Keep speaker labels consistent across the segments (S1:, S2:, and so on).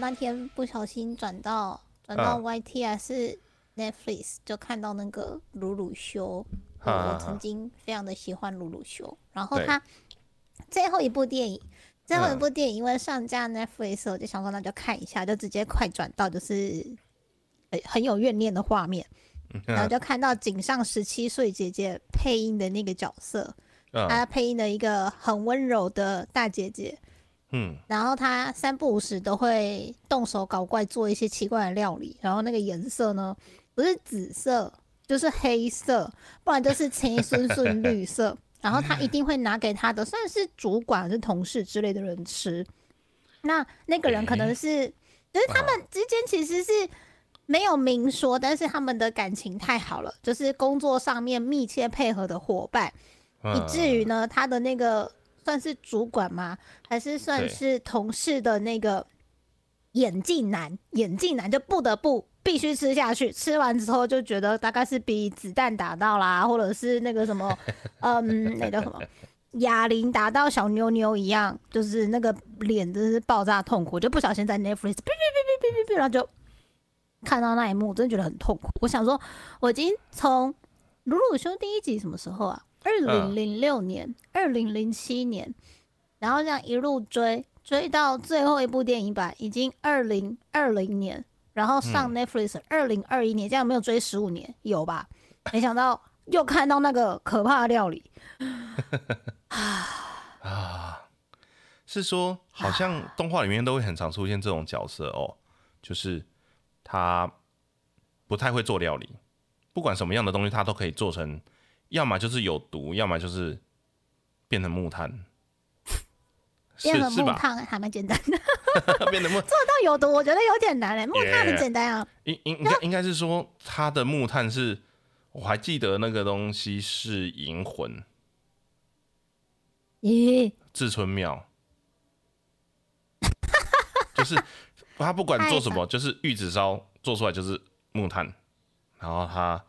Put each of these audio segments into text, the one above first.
S1: 那天不小心转到转到
S2: 嗯
S1: YT 还是 Netflix，就看到那个鲁鲁修，我曾经非常的喜欢鲁鲁修，然后他最后一部电影。最后一
S2: 嗯
S1: 部电影因为上架 Netflix，我就想说那就看一下，就直接快转到就是呃很有怨念的画面，然后就看到井上十七岁姐姐配音的那个角色，
S2: 嗯
S1: 她配音的一个很温柔的大姐姐，
S2: 嗯。
S1: 然后他三不五时都会动手搞怪，做一些奇怪的料理，然后那个颜色呢不是紫色就是黑色，不然就是青绿色，然后他一定会拿给他的算是主管是同事之类的人吃，那那个人可能是，就是他们之间其实是。没有明说，但是他们的感情太好了，就是工作上面密切配合的伙伴，
S2: 嗯。
S1: 以至于呢，他的那个算是主管吗？还是算是同事的那个眼镜男？眼镜男就不得不必须吃下去，吃完之后就觉得大概是比子弹打到啦，或者是那个什么，嗯，那叫什么？哑铃打到小妞妞一样，就是那个脸真是爆炸痛苦，就不小心在 Netflix 哔哔哔哔哔哔哔，然后就看到那一幕，真的觉得很痛苦。我想说，我已经从鲁鲁修第一集什么时候啊？二零零六年、二零零七年，然后这样一路追追到最后一部电影版，已经二零二零年，然后上 Netflix 二零二一年，这样没有追十五年，有吧？没想到又看到那个可怕的料理，
S2: 啊，是说好像动画里面都会很常出现这种角色哦，就是他不太会做料理，不管什么样的东西他都可以做成，要么就是有毒，要么就是变成木炭，
S1: 变成？木炭还蛮简单的，
S2: 变成木做，
S1: 到有毒我觉得有点难嘞，木炭很简单啊。
S2: 应应应该应该是说它的木炭是，我还记得那个东西是银魂
S1: 咦，
S2: 至尊庙，就是他不管做什么，就是玉子烧做出来就是木炭，然后他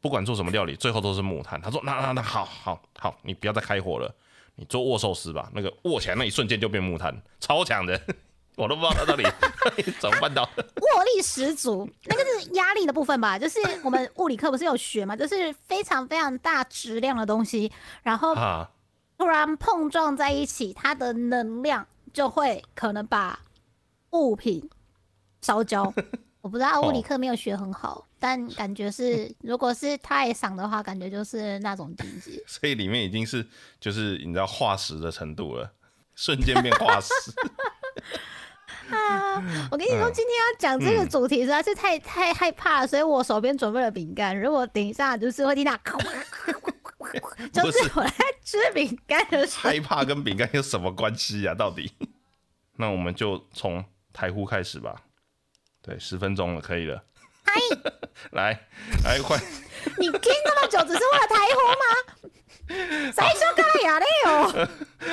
S2: 不管做什么料理，最后都是木炭。他说：“那那那好好好，你不要再开火了，你做握寿司吧。那个握起来那一瞬间就变木炭，超强的，我都不知道他到底 怎么办到。
S1: 握力十足，那个是压力的部分吧？就是我们物理课不是有学嘛，就是非常非常大质量的东西，然后
S2: 啊，
S1: 突然碰撞在一起，它的能量就会可能把物品烧焦。我不知道物理课没有学很好，但感觉是，如果是太赏的话，感觉就是那种境界。
S2: 所以里面已经是就是你知道化石的程度了，瞬间变化石。
S1: 啊！我跟你说，
S2: 嗯
S1: 今天要讲这个主题实在是太太害怕了，所以我手边准备了饼干。如果等一下就是会听到，就是我在吃饼干的时候，
S2: 害怕跟饼干有什么关系啊？到底？那我们就从台呼开始吧。对，十分钟了，可以了。来 来，换！
S1: 你听那么久，只是为了台呼吗？谁说干哑嘞哦？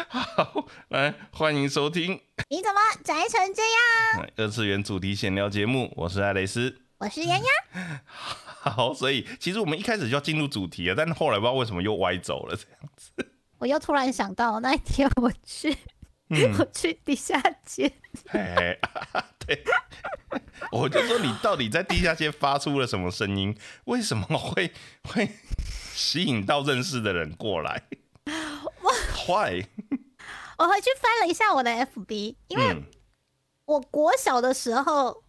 S2: 好，来欢迎收听
S1: 你怎么宅成这样？
S2: 哎二次元主题闲聊节目，我是艾蕾丝。
S1: 我是丫丫，
S2: 好，所以其实我们一开始就要进入主题了，但后来不知道为什么又歪走了，这样子。
S1: 我又突然想到那一天我去，我去地下街，
S2: 嘿，对，我就说你到底在地下街发出了什么声音？为什么会会吸引到认识的人过来？我坏，
S1: 我回去翻了一下我的 FB，因为
S2: 嗯。
S1: 我国小的时候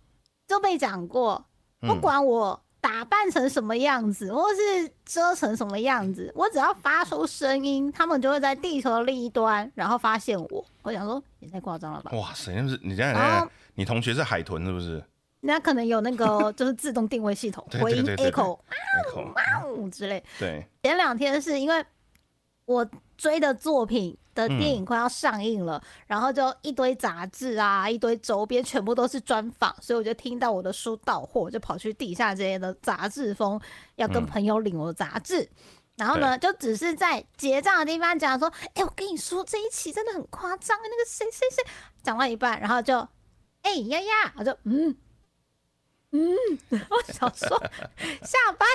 S1: 就被讲过，不
S2: 嗯
S1: 管我打扮成什么样子，或是遮成什么样子，我只要发出声音，他们就会在地球的另一端，然后发现我。我想说，也太夸张了吧？
S2: 哇塞，那是你这样你同学是海豚是不是？
S1: 那可能有那个 就是自动定位系统回音 echo
S2: 那口
S1: 呜之类。
S2: 对，
S1: 前两天是因为我追的作品的电影快要上映了，然后就一堆杂志啊，一堆周边，全部都是专访，所以我就听到我的书到货，我就跑去地下街的杂志风，要跟
S2: 嗯。
S1: 朋友领我的杂志。然后呢，就只是在结账的地方讲说，哎、我跟你说这一期真的很夸张，那个谁谁谁。讲到一半，然后就，哎、丫丫，我就嗯嗯，我想说 下班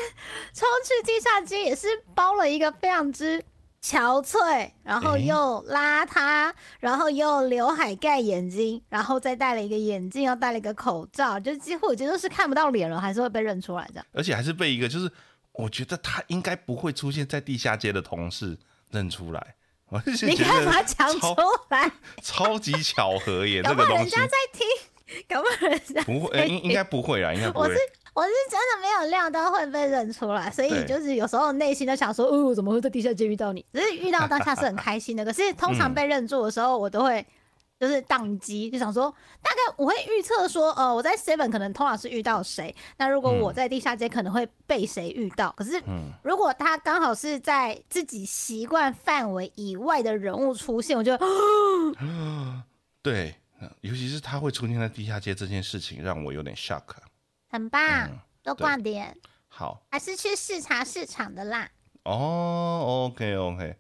S1: 冲去地下街也是包了一个非常之憔悴，然后又邋遢，然后又刘海盖眼睛，然后再戴了一个眼镜，又戴了一个口罩，就几乎已经都是看不到脸了，还是会被认出来这样。
S2: 而且还是被一个就是我觉得他应该不会出现在地下街的同事认出来。我是
S1: 你
S2: 觉得
S1: 干嘛讲出来？
S2: 超级巧合耶，
S1: 搞
S2: 这个
S1: 人家在听，搞不好人家
S2: 不会，呃应应该不会啦，应该不会
S1: 我是。我是真的没有料到会被认出来，所以就是有时候内心都想说，哦，怎么会在地下街遇到你？只是遇到当下是很开心的，可是 通常被认住的时候，我都会就是宕机，就想说，大概我会预测说，呃，我在 Seven 可能通常是遇到谁，那如果我在地下街可能会被谁遇到，可是
S2: 嗯，
S1: 如果他刚好是在自己习惯范围以外的人物出现，我就
S2: 对，尤其是他会出现在地下街这件事情，让我有点 shock。
S1: 很棒，
S2: 嗯
S1: 多
S2: 对
S1: 逛点，
S2: 好
S1: 还是去视察市场的啦。
S2: 哦，OK OK，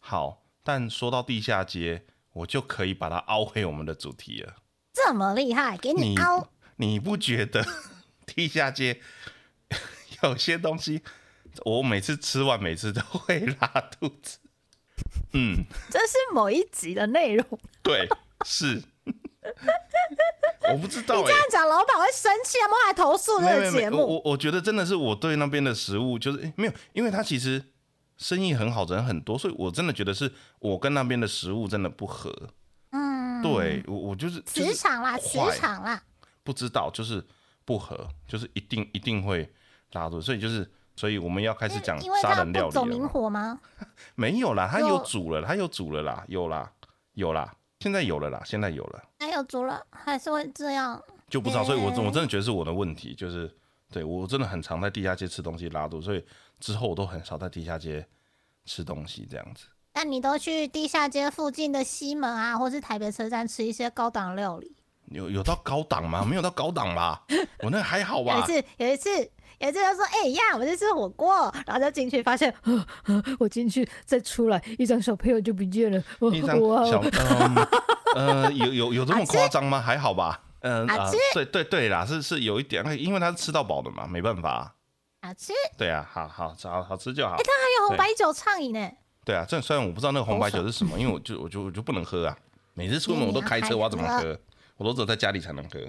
S2: 好。但说到地下街，我就可以把它凹回我们的主题了。
S1: 这么厉害，给你
S2: 你
S1: 凹。
S2: 你不觉得地下街有些东西，我每次吃完每次都会拉肚子？嗯，
S1: 这是某一集的内容。
S2: 对，是。我不知道哎、
S1: 你这样讲，老板会生气，他们会来投诉这个节目。
S2: 我我觉得真的是我对那边的食物就是、诶没有，因为他其实生意很好，人很多，所以我真的觉得是我跟那边的食物真的不合。
S1: 嗯，
S2: 对我我就是就
S1: 磁场啦，磁场啦。
S2: 不知道，就是不合，就是一定一定会拉住，所以就是所以我们要开始讲杀人料
S1: 理走明。火吗？
S2: 没有啦，他
S1: 有
S2: 有煮了，他有煮了啦，有啦有啦，现在有了啦，现在有了。
S1: 还有足了，还是会这样。
S2: 就不知道，所以我
S1: 欸
S2: 我真的觉得是我的问题，就是对我真的很常在地下街吃东西拉肚，所以之后我都很少在地下街吃东西这样子。
S1: 那你都去地下街附近的西门啊，或是台北车站吃一些高档料理。
S2: 有有到高档吗？没有到高档吧，我那还好吧。
S1: 有一次，有一次，有一次就说：“哎、呀，我在吃火锅。”然后就进去，发现，我进去再出来，一张小朋友就不见了。我
S2: 一张
S1: 哇
S2: 小嗯呃有有有这么夸张吗？还好吧。嗯啊
S1: 好吃，
S2: 对对对啦，是是有一点，因为他是吃到饱的嘛，没办法。
S1: 好吃，
S2: 对啊，好好好好吃就好。
S1: 哎，他还有红白酒畅饮呢。
S2: 对啊，这虽然我不知道那个红白酒是什么，因为我就我就我就不能喝啊。每次出门我都开车，我要怎么喝？我都只有在家里才能喝。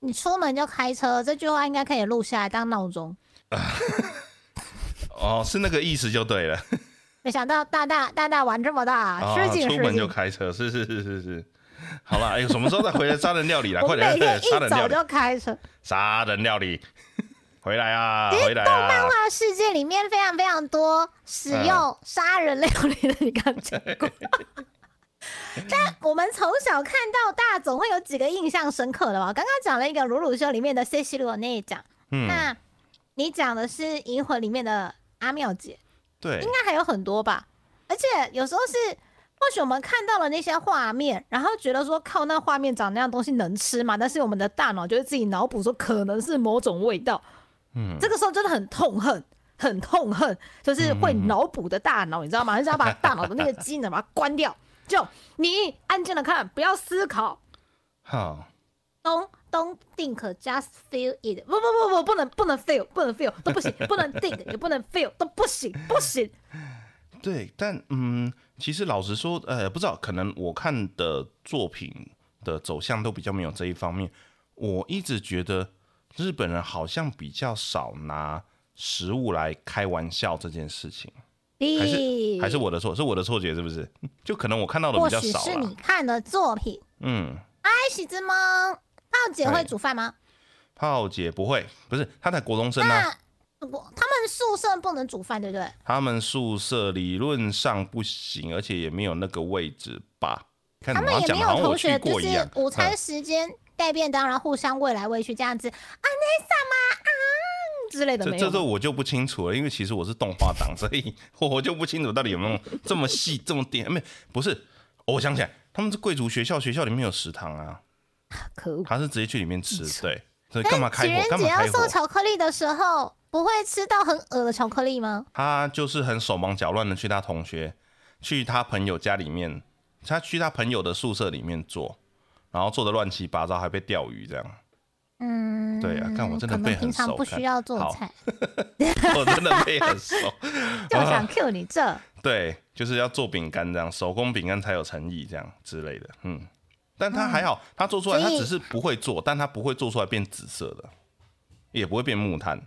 S1: 你出门就开车，这句话应该可以录下来当闹钟。
S2: 哦，是那个意思就对了。
S1: 没想到大大大大玩这么大，
S2: 啊，
S1: 失敬失
S2: 出门就
S1: 敬。
S2: 开车，是是是是是。好了，哎、什么时候再回来杀人料理啦？
S1: 我
S2: 快点，
S1: 一
S2: 杀人料理，
S1: 早就开车。
S2: 杀人料理，回来啊，回来
S1: 动漫
S2: 啊！
S1: 画世界里面非常非常多使
S2: 嗯
S1: 用杀人料理的，你刚讲过。但我们从小看到大，总会有几个印象深刻的吧？刚刚讲了一个《鲁鲁修》里面的 C 西罗那一讲，
S2: 嗯，
S1: 那你讲的是《银魂》里面的阿妙姐，
S2: 对
S1: 应，该还有很多吧？而且有时候是，或许我们看到了那些画面，然后觉得说靠，那画面长那样东西能吃吗？但是我们的大脑就会自己脑补说可能是某种味道，
S2: 嗯，
S1: 这个时候真的很痛恨。很痛恨，就是会脑补的大脑，你知道吗？很想把大脑的那个机能把它关掉。就你安静的看，不要思考
S2: 好
S1: ，，don't don't think, just feel it。不不不不，不能不能 feel，不能 feel 都不行，不能 think 也不能 feel 都不行，不行。
S2: 对，但嗯，其实老实说，呃，不知道，可能我看的作品的走向都比较没有这一方面。我一直觉得日本人好像比较少拿食物来开玩笑这件事情，还是还是我的错，是我的错觉是不是？就可能我看到的
S1: 或
S2: 比较少
S1: 许是你。看的作品。
S2: 嗯，
S1: 哎，喜之梦，炮姐会
S2: 哎
S1: 煮饭吗？
S2: 炮姐不会，不是她在国中生啊，
S1: 他们宿舍不能煮饭，对不对？
S2: 他们宿舍理论上不行，而且也没有那个位置吧？看
S1: 他们也没有同学，就是。午餐
S2: 嗯
S1: 时间带便当，然后互相喂来喂去这样子，啊，那什么啊之类的
S2: 这
S1: 没有。
S2: 这这我就不清楚了，因为其实我是动画党，所以 我就不清楚到底有没有这么细这么点。没不是，我想起来，他们是贵族学校，学校里面有食堂啊，
S1: 可恶！
S2: 他是直接去里面吃，对，所以干嘛开火？干嘛开火？
S1: 送巧克力的时候，不会吃到很恶的巧克力吗？
S2: 他就是很手忙脚乱的去他同学、去他朋友家里面，他去他朋友的宿舍里面做，然后做的乱七八糟，还被钓鱼这样。
S1: 嗯，
S2: 对啊但我真的
S1: 可
S2: 背很
S1: 能平常
S2: 熟
S1: 不需要做
S2: 好
S1: 菜，
S2: 我真的背很熟。
S1: 就想 Q 你这。
S2: 对，就是要做饼干这样，手工饼干才有诚意这样之类的。嗯，但他还好，他做出来，他只是不会做，但他不会做出来变紫色的，也不会变木炭，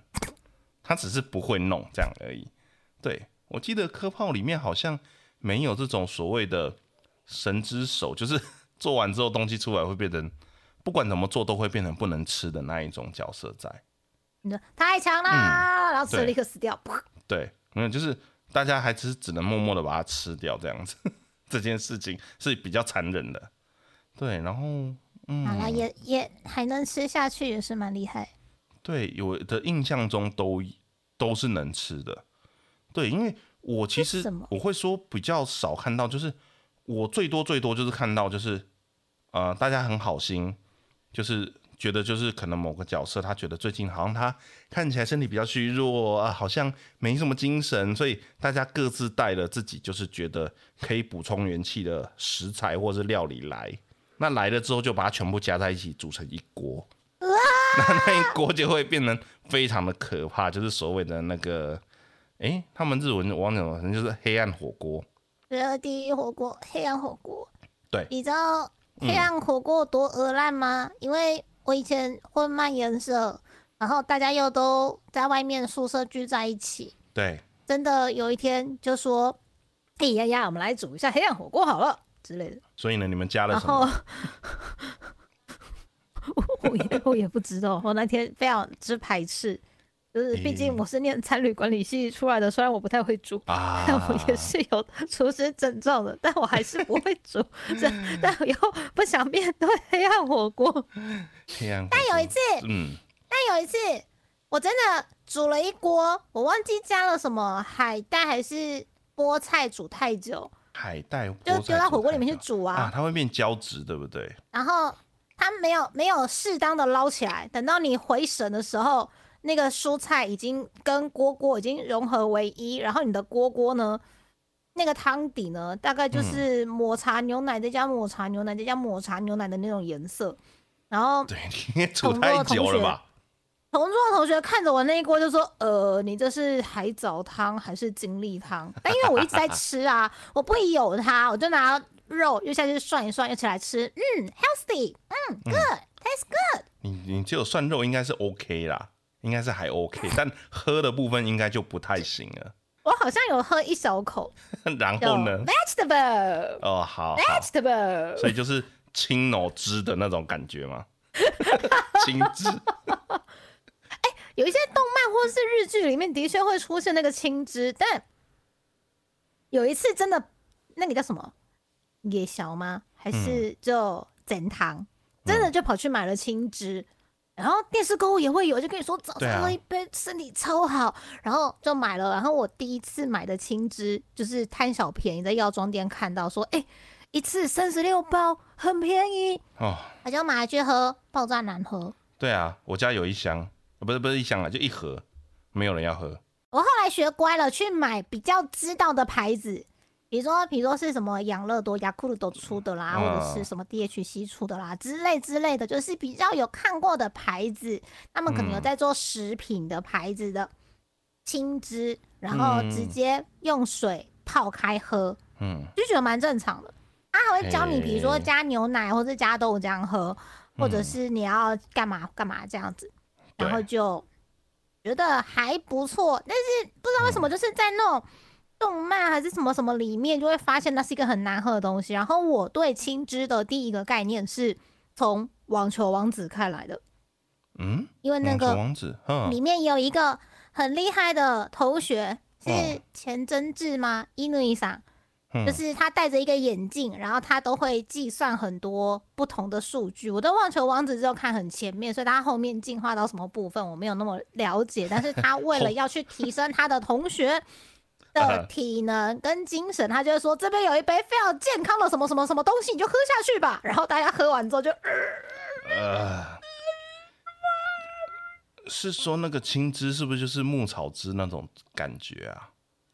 S2: 他只是不会弄这样而已。对我记得科炮里面好像没有这种所谓的神之手，就是 做完之后东西出来会变成不管怎么做都会变成不能吃的那一种角色在。
S1: 你说太强啦，然后吃了立刻死掉。
S2: 对，没有，就是大家还是只能默默的把它吃掉，这样子。这件事情是比较残忍的。对，然后嗯
S1: 好了，也也还能吃下去，也是蛮厉害。
S2: 对，有的印象中都都是能吃的。对，因为我其实我会说比较少看到，就是我最多最多就是看到就是呃大家很好心，就是觉得就是可能某个角色他觉得最近好像他看起来身体比较虚弱啊，好像没什么精神，所以大家各自带了自己就是觉得可以补充元气的食材或是料理来。那来了之后就把它全部加在一起煮成一锅，那那一锅就会变成非常的可怕，就是所谓的那个，诶，他们日文我忘记了，反正就是黑暗火锅。
S1: 热第一火锅，黑暗火锅。
S2: 对
S1: 你知道黑暗火锅有多鹅烂吗？因为我以前混漫颜色，然后大家又都在外面宿舍聚在一起，
S2: 对，
S1: 真的有一天就说：“哎呀呀，我们来煮一下黑暗火锅好了。”之类的。
S2: 所以呢，你们加了什么？
S1: 我也我也不知道，我那天非常之排斥，就是毕竟我是念餐旅管理系出来的，虽然我不太会煮，
S2: 啊
S1: 但我也是有 厨师证照的，但我还是不会煮，这但我又不想面对黑暗火锅。
S2: 黑暗火锅。
S1: 但有一次，
S2: 嗯，
S1: 但有一次我真的煮了一锅，我忘记加了什么海带还是菠菜，煮太久，
S2: 海带
S1: 就丢到火锅里面去
S2: 煮
S1: 煮
S2: 啊，它会变胶质，对不对？
S1: 然后它没有没有适当的捞起来，等到你回神的时候，那个蔬菜已经跟锅锅已经融合为一，然后你的锅锅呢，那个汤底呢，大概就是抹茶牛奶再加抹茶牛奶再加抹茶牛奶的那种颜色。然后
S2: 对，你也煮太久了吧？
S1: 同桌的同学看着我那一锅就说：“呃，你这是海藻汤还是精力汤？”但因为我一直在 吃啊，我不疑有它，我就拿肉又下去涮一涮，又起来吃。嗯，healthy，嗯，good，taste good。
S2: 你你只有涮肉应该是 OK 啦，应该是还 OK，但喝的部分应该就不太行了。
S1: 我好像有喝一小口，
S2: 然后呢
S1: ？vegetable，vegetable，
S2: 哦，好好，所以就是青脑汁的那种感觉吗？青汁哎
S1: 有一些动漫或是日剧里面的确会出现那个青汁，但有一次真的那个叫什么夜宵吗？还
S2: 嗯
S1: 是就整堂？真的就跑去买了青汁。然后电视购物也会有，就跟你说早上喝一杯身体超好，然后就买了。然后我第一次买的青汁就是贪小便宜，在药妆店看到说，哎、一次三十六包，很便宜，
S2: 哦，
S1: 我就买来去喝，爆炸难喝。
S2: 对啊，我家有一箱，呃不是不是一箱啊，就一盒，没有人要喝。
S1: 我后来学乖了，去买比较知道的牌子，比如说，比如说是什么养乐多、雅库鲁多出的啦，
S2: 嗯。
S1: 或者是什么 DHC 出的啦之类之类的，就是比较有看过的牌子，他们可能有
S2: 嗯。
S1: 在做食品的牌子的青汁，然后直接用水泡开喝，
S2: 嗯，
S1: 就觉得蛮正常的。他还会教你，比如说加牛奶或者加豆浆喝，或者
S2: 嗯
S1: 是你要干嘛干嘛这样子，然后就觉得还不错。但是不知道为什么，就是在那种动漫还是什么什么里面，就会发现那是一个很难喝的东西。然后我对青汁的第一个概念是从网球王子看来的，
S2: 嗯，
S1: 因为那
S2: 网球
S1: 个
S2: 王子，嗯
S1: 里面有一个很厉害的同学，是
S2: 嗯
S1: 钱真治吗？伊努伊桑。
S2: 嗯
S1: 就是他戴着一个眼镜，然后他都会计算很多不同的数据。我对网球王子只有看很前面，所以他后面进化到什么部分我没有那么了解。但是他为了 要去提升他的同学的体能跟精神，他就会说这边有一杯非常健康的什么什么什么东西，你就喝下去吧。然后大家喝完之后就，
S2: 是说那个青汁是不是就是牧草汁那种感觉啊？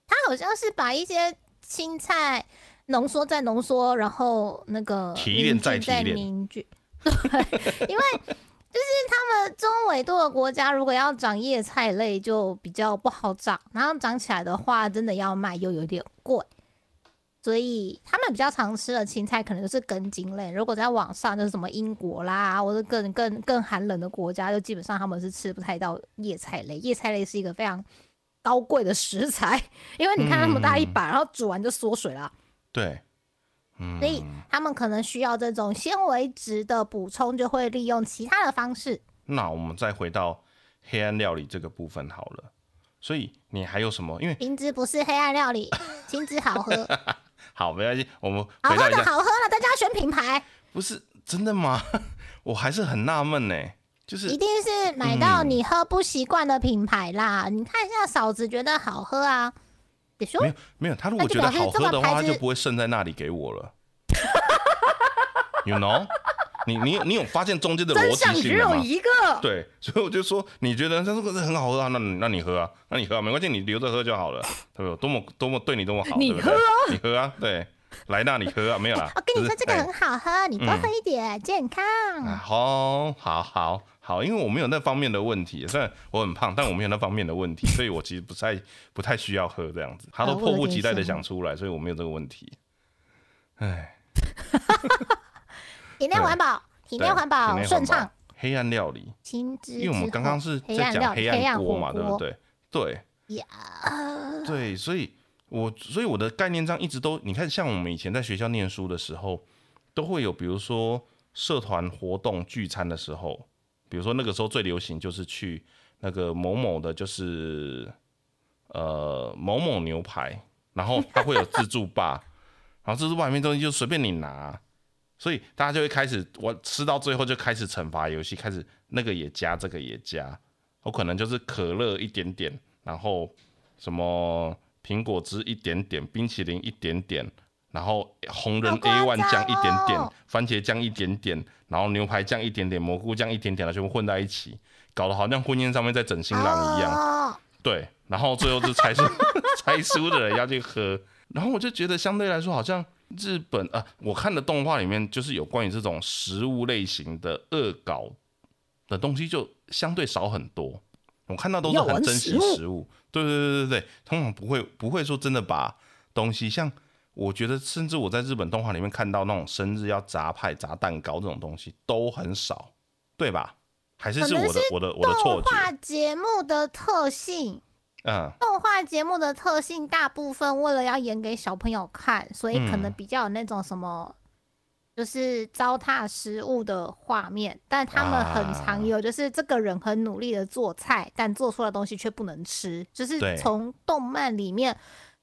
S1: 他好像是把一些青菜浓缩再浓缩，然后那个
S2: 提炼
S1: 再
S2: 再提炼
S1: 凝聚。对，因为他们中纬度的国家，如果要长叶菜类，就比较不好长，然后长起来的话，真的要卖又有点贵。所以他们比较常吃的青菜，可能就是根茎类。如果在网上，就是什么英国啦，或者更更更寒冷的国家，就基本上他们是吃不太到叶菜类。叶菜类是一个非常高贵的食材，因为你看那么大一把，然后煮完就缩水了。
S2: 对，嗯，
S1: 所以他们可能需要这种纤维质的补充，就会利用其他的方式。
S2: 那我们再回到黑暗料理这个部分好了。所以你还有什么？因为
S1: 青汁不是黑暗料理，青汁好喝。
S2: 好，没关系，我们
S1: 好喝的好喝了，大家选品牌。
S2: 不是真的吗？我还是很纳闷呢，就是
S1: 一定是买到你喝不习惯的品牌啦。你看一下嫂子觉得好喝啊，
S2: 没有没有，他如果觉得好喝的话，他就不会剩在那里给我了。You know？你你你有发现中间的逻辑性
S1: 吗？一个。
S2: 对，所以我就说，你觉得这个是很好喝啊？那那你喝啊？那你喝啊？没关系，你留着喝就好了，对不对？多么多么对你多么好，
S1: 你喝，
S2: 你喝啊？对，来，那你喝啊？没有啦。
S1: 我跟你说，这个很好喝，你多喝一点，健康。
S2: 好，好，好，好，因为我没有那方面的问题，虽然我很胖，但我没有那方面的问题，所以我其实不太不太需要喝这样子。他都迫不及待的想出来，所以我没有这个问题。哎。
S1: 体内环保，体内环保顺畅。
S2: 黑暗料理，
S1: 因
S2: 为我们刚刚是在讲黑暗锅嘛，对不对？对。对，所以我所以我的概念上一直都，你看，像我们以前在学校念书的时候，都会有，比如说社团活动聚餐的时候，比如说那个时候最流行就是去那个某某的，就是呃某某牛排，然后它会有自助吧，然后自助吧里面东西就随便你拿。所以大家就会开始，我吃到最后就开始惩罚游戏，开始那个也加，这个也加，我可能就是可乐一点点，然后什么苹果汁一点点，冰淇淋一点点，然后红人 A one 酱一点点，番茄酱一点点，然后牛排酱一点点，蘑菇酱一点点的全部混在一起，搞得好像婚宴上面在整新郎一样。对，然后最后就猜输猜输的人要去喝，然后我就觉得相对来说好像。日本啊，我看的动画里面就是有关于这种食物类型的恶搞的东西，就相对少很多。我看到都是很珍惜食物，对对对对对，通常不会不会说真的把东西像我觉得，甚至我在日本动画里面看到那种生日要砸派、砸蛋糕这种东西都很少，对吧？还是是我的我的我的错觉？
S1: 动画节目的特性。嗯，动画节目的特性大部分为了要演给小朋友看，所以可能比较有那种什么，就是糟蹋食物的画面。但他们很常有，就是这个人很努力的做菜，但做出来的东西却不能吃。就是从动漫里面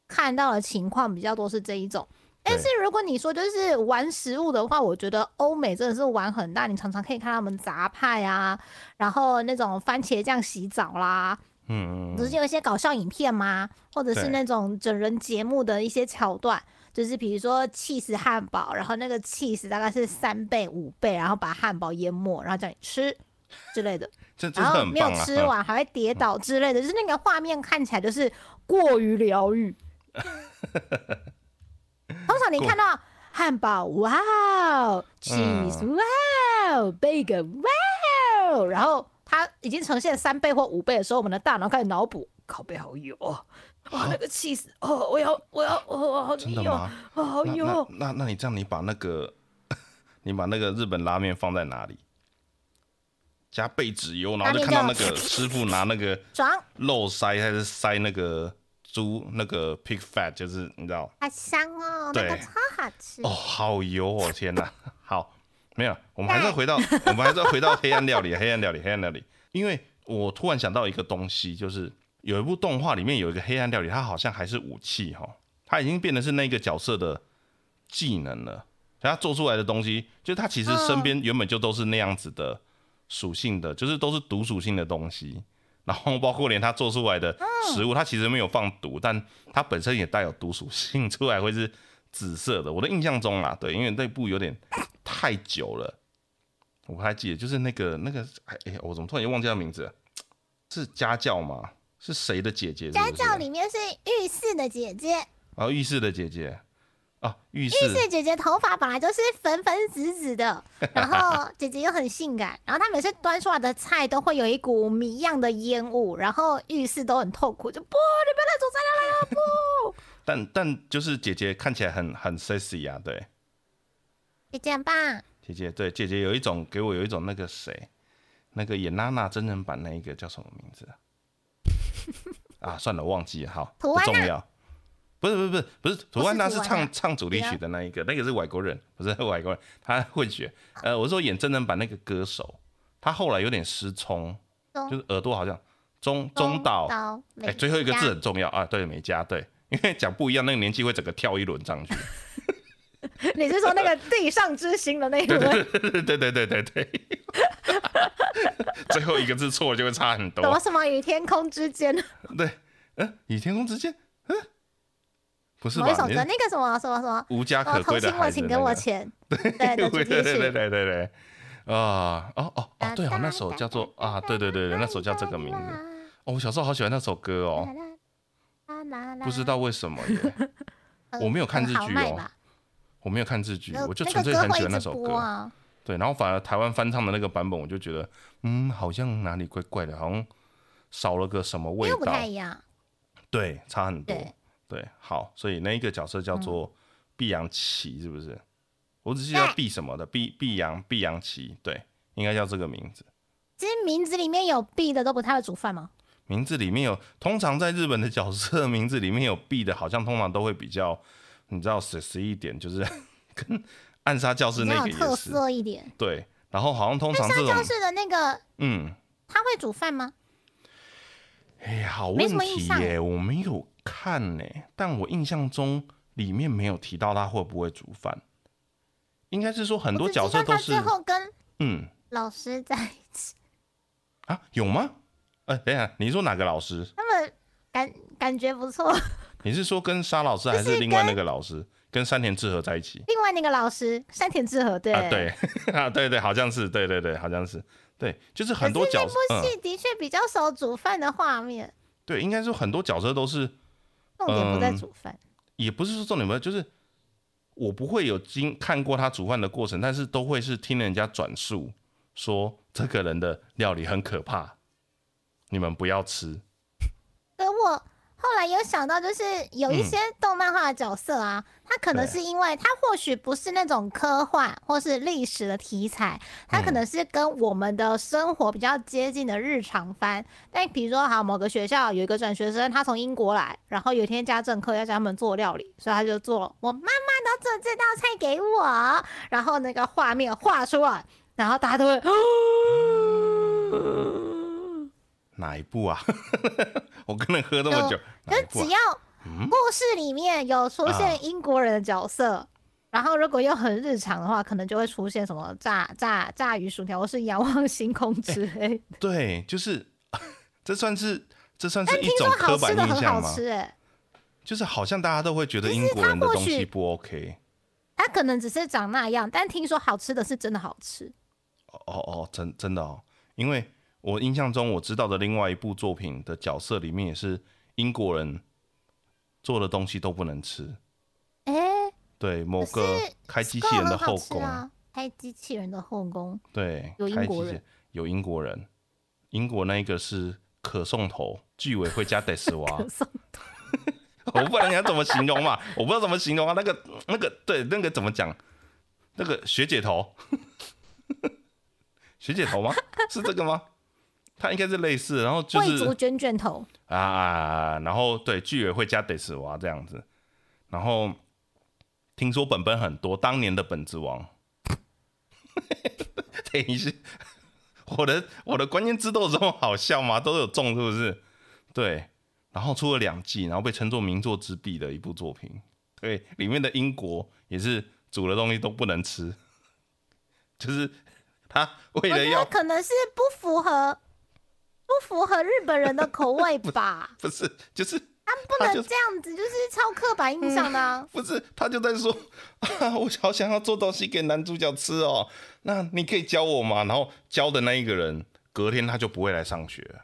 S1: 看到的情况比较多是这一种。但是如果你说就是玩食物的话，我觉得欧美真的是玩很大，你常常可以看他们杂派啊，然后那种番茄酱洗澡啦。嗯，不是有一些搞笑影片吗？或者是那种整人节目的一些桥段，就是比如说气死汉堡，然后那个气死大概是三倍五倍，然后把汉堡淹没，然后叫你吃之类的，然后没有吃完还会跌倒之类的，就是那个画面看起来就是过于疗愈。通常你看到汉堡，哇哦，cheese，哇哦，bacon，哇哦，然后。它已经呈现三倍或五倍的时候，我们的大脑开始脑补，靠背好油哦，哇，那个气死哦，我要我要哦，好
S2: 真的吗？
S1: 好油。
S2: 那那你这样，你把那个 你把那个日本拉面放在哪里？加倍脂油，然后就看到那个师傅拿那个 肉塞还是塞那个猪那个 pig fat，就是你知道？
S1: 好香哦，那个超好吃
S2: 哦，好油哦，天哪，好。没有，我们还是要回到，我们还是要回到黑暗料理，黑暗料理，黑暗料理。因为我突然想到一个东西，就是有一部动画里面有一个黑暗料理，它好像还是武器哈，它已经变得是那个角色的技能了。他做出来的东西，就是他其实身边原本就都是那样子的属性的，就是都是毒属性的东西。然后包括连他做出来的食物，它其实没有放毒，但它本身也带有毒属性，出来会是紫色的。我的印象中啊，对，因为那部有点。太久了，我不太记得，就是那个那个，哎哎，我怎么突然又忘记他名字？是家教吗？是谁的姐姐？
S1: 家教里面是浴室的姐姐。
S2: 哦，浴室的姐姐。啊，浴室
S1: 浴室姐姐头发本来就是粉粉紫紫的，然后姐姐又很性感，然后她每次端出来的菜都会有一股谜样的烟雾，然后浴室都很痛苦，就不，你不要再煮菜了啦，不。
S2: 但但就是姐姐看起来很很 sexy 啊，对，
S1: 姐姐很棒，
S2: 姐姐对姐姐有一种给我有一种那个谁，那个演娜娜真人版那一个叫什么名字啊？啊，算了，忘记了，好，不重要。不是不是不是不是，涂安娜是唱唱主题曲的那一个，那个是外国人，不是外国人，他混血。呃，我说演真人版那个歌手，他后来有点失聪，就是耳朵好像中中岛，
S1: 岛，
S2: 哎、最后一个字很重要啊，对，美嘉，对，因为讲不一样，那个年纪会整个跳一轮上去。
S1: 你是说那个地上之星的那一轮？
S2: 对对对对对对，最后一个字错了就会差很
S1: 什么
S2: 多。
S1: 什么与天空之间？
S2: 对，嗯，与天空之间，嗯，不是吧？
S1: 某一首歌，那个什么什么什么，
S2: 无家
S1: 哦，
S2: 可归的孩子那个。
S1: 我钱，对
S2: 对
S1: 题
S2: 对对对。对对对，啊哦哦哦，对哦，那首叫做啊，对对对对，那首叫这个名字。哦，我小时候好喜欢那首歌哦，不知道为什么 我没有看日剧哦我没有看日剧，我就纯粹很喜欢那首歌。
S1: 啊。
S2: 对，然后反而台湾翻唱的那个版本，我就觉得，嗯，好像哪里怪怪的，好像少了个什么味道
S1: 又不太。一样。
S2: 对，差很多。
S1: 对
S2: 对，好，所以那一个角色叫做碧阳琪，是不是？我只记得碧什么的，碧碧阳碧阳琪，对，应该叫这个名字。
S1: 其实名字里面有碧的都不太会煮饭吗？
S2: 名字里面有，通常在日本的角色 名字里面有碧的，好像通常都会比较，你知道 sexy 一点，就是 跟暗杀教室那个也是，
S1: 色一点。
S2: 对。然后好像通常
S1: 暗
S2: 这种
S1: 教，室的那个
S2: 嗯，
S1: 他会煮饭吗？
S2: 哎、好问
S1: 没什么印象
S2: 题耶，我没有看呢，但我印象中里面没有提到他会不会煮饭，应该是说很多角色都是
S1: 最后跟
S2: 嗯
S1: 老师在一起，
S2: 啊有吗？呃，等一下，你说哪个老师？
S1: 他们感感觉不错。
S2: 你是说跟沙老师还
S1: 是是
S2: 另外那个老师？跟山田智和在一起？
S1: 另外那个老师山田智和，对
S2: 啊，对 啊，对对，好像是，对对对，好像是，对，就是很多角色，嗯，
S1: 那部戏的确比较少煮饭的画面，
S2: 对，应该说很多角色都是，
S1: 重点不在
S2: 嗯
S1: 煮饭。
S2: 也不是说重点不在，就是我不会有经看过他煮饭的过程，但是都会是听人家转述说这个人的料理很可怕，你们不要吃。
S1: 等我后来有想到，就是有一
S2: 嗯
S1: 些动漫画的角色啊，他可能是因为他或许不是那种科幻或是历史的题材，他可
S2: 嗯
S1: 能是跟我们的生活比较接近的日常番。但比如说，好某个学校有一个转学生，他从英国来，然后有一天家政课要教他们做料理，所以他就做我妈妈都做这道菜给我，然后那个画面画出来，然后大家都会。
S2: 哪一部啊？我跟人喝这么久，哪
S1: 就
S2: 一部啊
S1: 只？要
S2: 嗯
S1: 故事里面有出
S2: 啊
S1: 现英国人的角色，然后如果又很日常的话，可能就会出现什么炸炸炸鱼薯条或是仰望星空之类。
S2: 对，就是 这算是这算是一种刻板印象吗？就是好像大家都会觉得英国人的东西不 OK。
S1: 他可能只是长那样，但听说好吃的是真的好吃。
S2: 哦哦哦，真真的哦，因为我印象中我知道的另外一部作品的角色里面也是英国人做的东西都不能吃。
S1: 哎、
S2: 对，某个开机器人的后宫，
S1: 啊，开机器人的后宫，
S2: 对，
S1: 有英
S2: 开机器
S1: 国人
S2: 有英国人，英国那一个是可颂头，居委会加德斯娃。
S1: 可颂
S2: 我不然你要怎么形容嘛？我不知道怎么形容啊。那个那个对，那个怎么讲？那个学姐头，学姐头吗？是这个吗？它应该是类似，然后就
S1: 贵族
S2: 是
S1: 卷卷头，
S2: 啊，然后对居委会加得斯娃这样子，然后听说本本很多，当年的本子王。等一下，我的我的关键字都有这么好笑吗？都有中是不是？对，然后出了两季，然后被称作名作之壁的一部作品。对，里面的英国也是煮的东西都不能吃，就是他为了要
S1: 可能是不符合不符合日本人的口味吧。
S2: 不是就是他
S1: 不能这样子，就是超刻板印象的、啊。
S2: 不是，他就在说啊，我好想要做东西给男主角吃哦，那你可以教我吗？然后教的那一个人，隔天他就不会来上学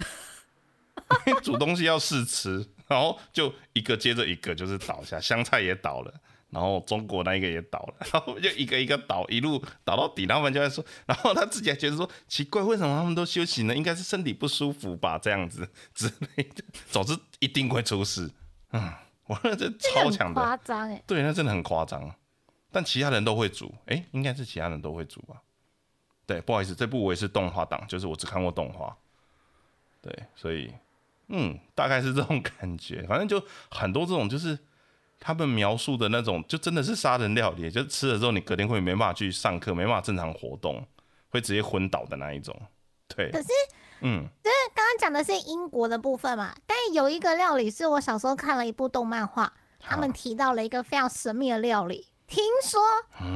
S2: 煮东西要试吃，然后就一个接着一个就是倒下，香菜也倒了，然后中国那一个也倒了，然后就一个一个倒，一路倒到底。他们就在说，然后他自己还觉得说奇怪，为什么他们都休息呢？应该是身体不舒服吧，这样子 之类的。总之一定会出事。嗯，我那这超强的，
S1: 夸张哎。
S2: 对，那真的很夸张。但其他人都会煮，哎，应该是其他人都会煮吧？对，不好意思，这部我也是动画党，就是我只看过动画。对，所以，嗯，大概是这种感觉。反正就很多这种，就是他们描述的那种，就真的是杀人料理，就吃了之后你隔天会没办法去上课，没办法正常活动，会直接昏倒的那一种。对。
S1: 可是，嗯，就是刚刚讲的是英国的部分嘛，但有一个料理是我小时候看了一部动漫画，他们提到了一个非常神秘的料理。听说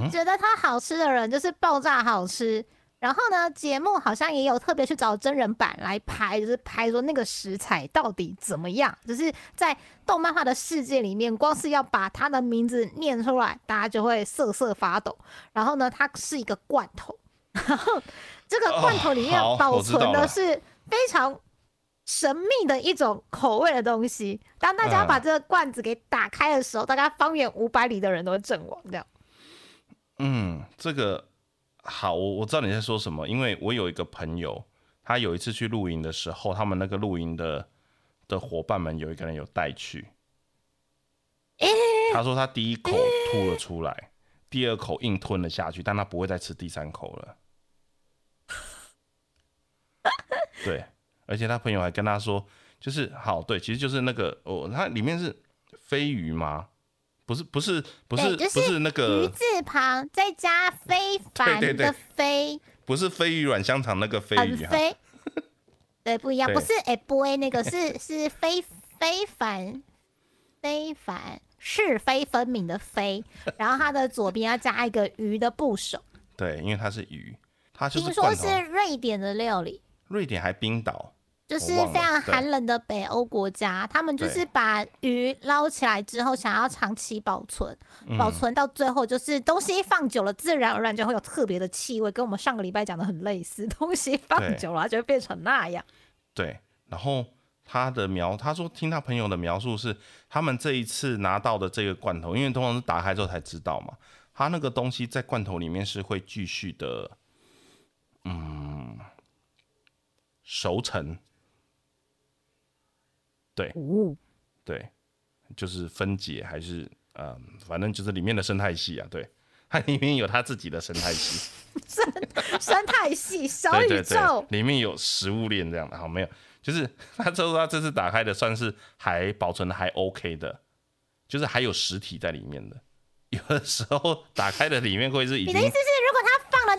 S1: 觉得它好吃的人就是爆炸好吃，然后呢，节目好像也有特别去找真人版来拍，就是拍说那个食材到底怎么样，就是在动漫画的世界里面，光是要把它的名字念出来，大家就会瑟瑟发抖。然后呢，它是一个罐头，然后这个罐头里面保存的是非常。神秘的一种口味的东西，当大家把这个罐子给打开的时候，大家方圆五百里的人都会阵亡。这样，
S2: 嗯，这个好，我我知道你在说什么，因为我有一个朋友，他有一次去露营的时候，他们那个露营的的伙伴们有一个人有带去，他说他第一口吐了出来，第二口硬吞了下去，但他不会再吃第三口了。对。而且他朋友还跟他说，就是好对，其实就是那个哦，它里面是飞鱼吗？不是，不是，不是，不是那个
S1: 鱼字旁再加非凡 的非，
S2: 不是飞鱼软香肠那个飞鱼哈，
S1: 对，不一样，不是哎，boy 那个是 是非非凡非凡是非分明的非，然后它的左边要加一个鱼的部首，
S2: 对，因为它是鱼，它听
S1: 说是瑞典的料理，
S2: 瑞典还冰岛。
S1: 就是非常寒冷的北欧国家，他们就是把鱼捞起来之后，想要长期保存，保存到最后就是东西放久了，自然而然就会有特别的气味，跟我们上个礼拜讲的很类似。东西放久了就会变成那样。
S2: 对，然后他的描，他说听他朋友的描述是，他们这一次拿到的这个罐头，因为通常是打开之后才知道嘛，他那个东西在罐头里面是会继续的，嗯，熟成。对，对，就是分解还是嗯，反正就是里面的生态系啊，对，它里面有它自己的生态系，
S1: 生生态系小宇宙，
S2: 里面有食物链这样的，好没有，就是他说他这次打开的算是还保存的还 OK 的，就是还有实体在里面的，有的时候打开的里面会是已经。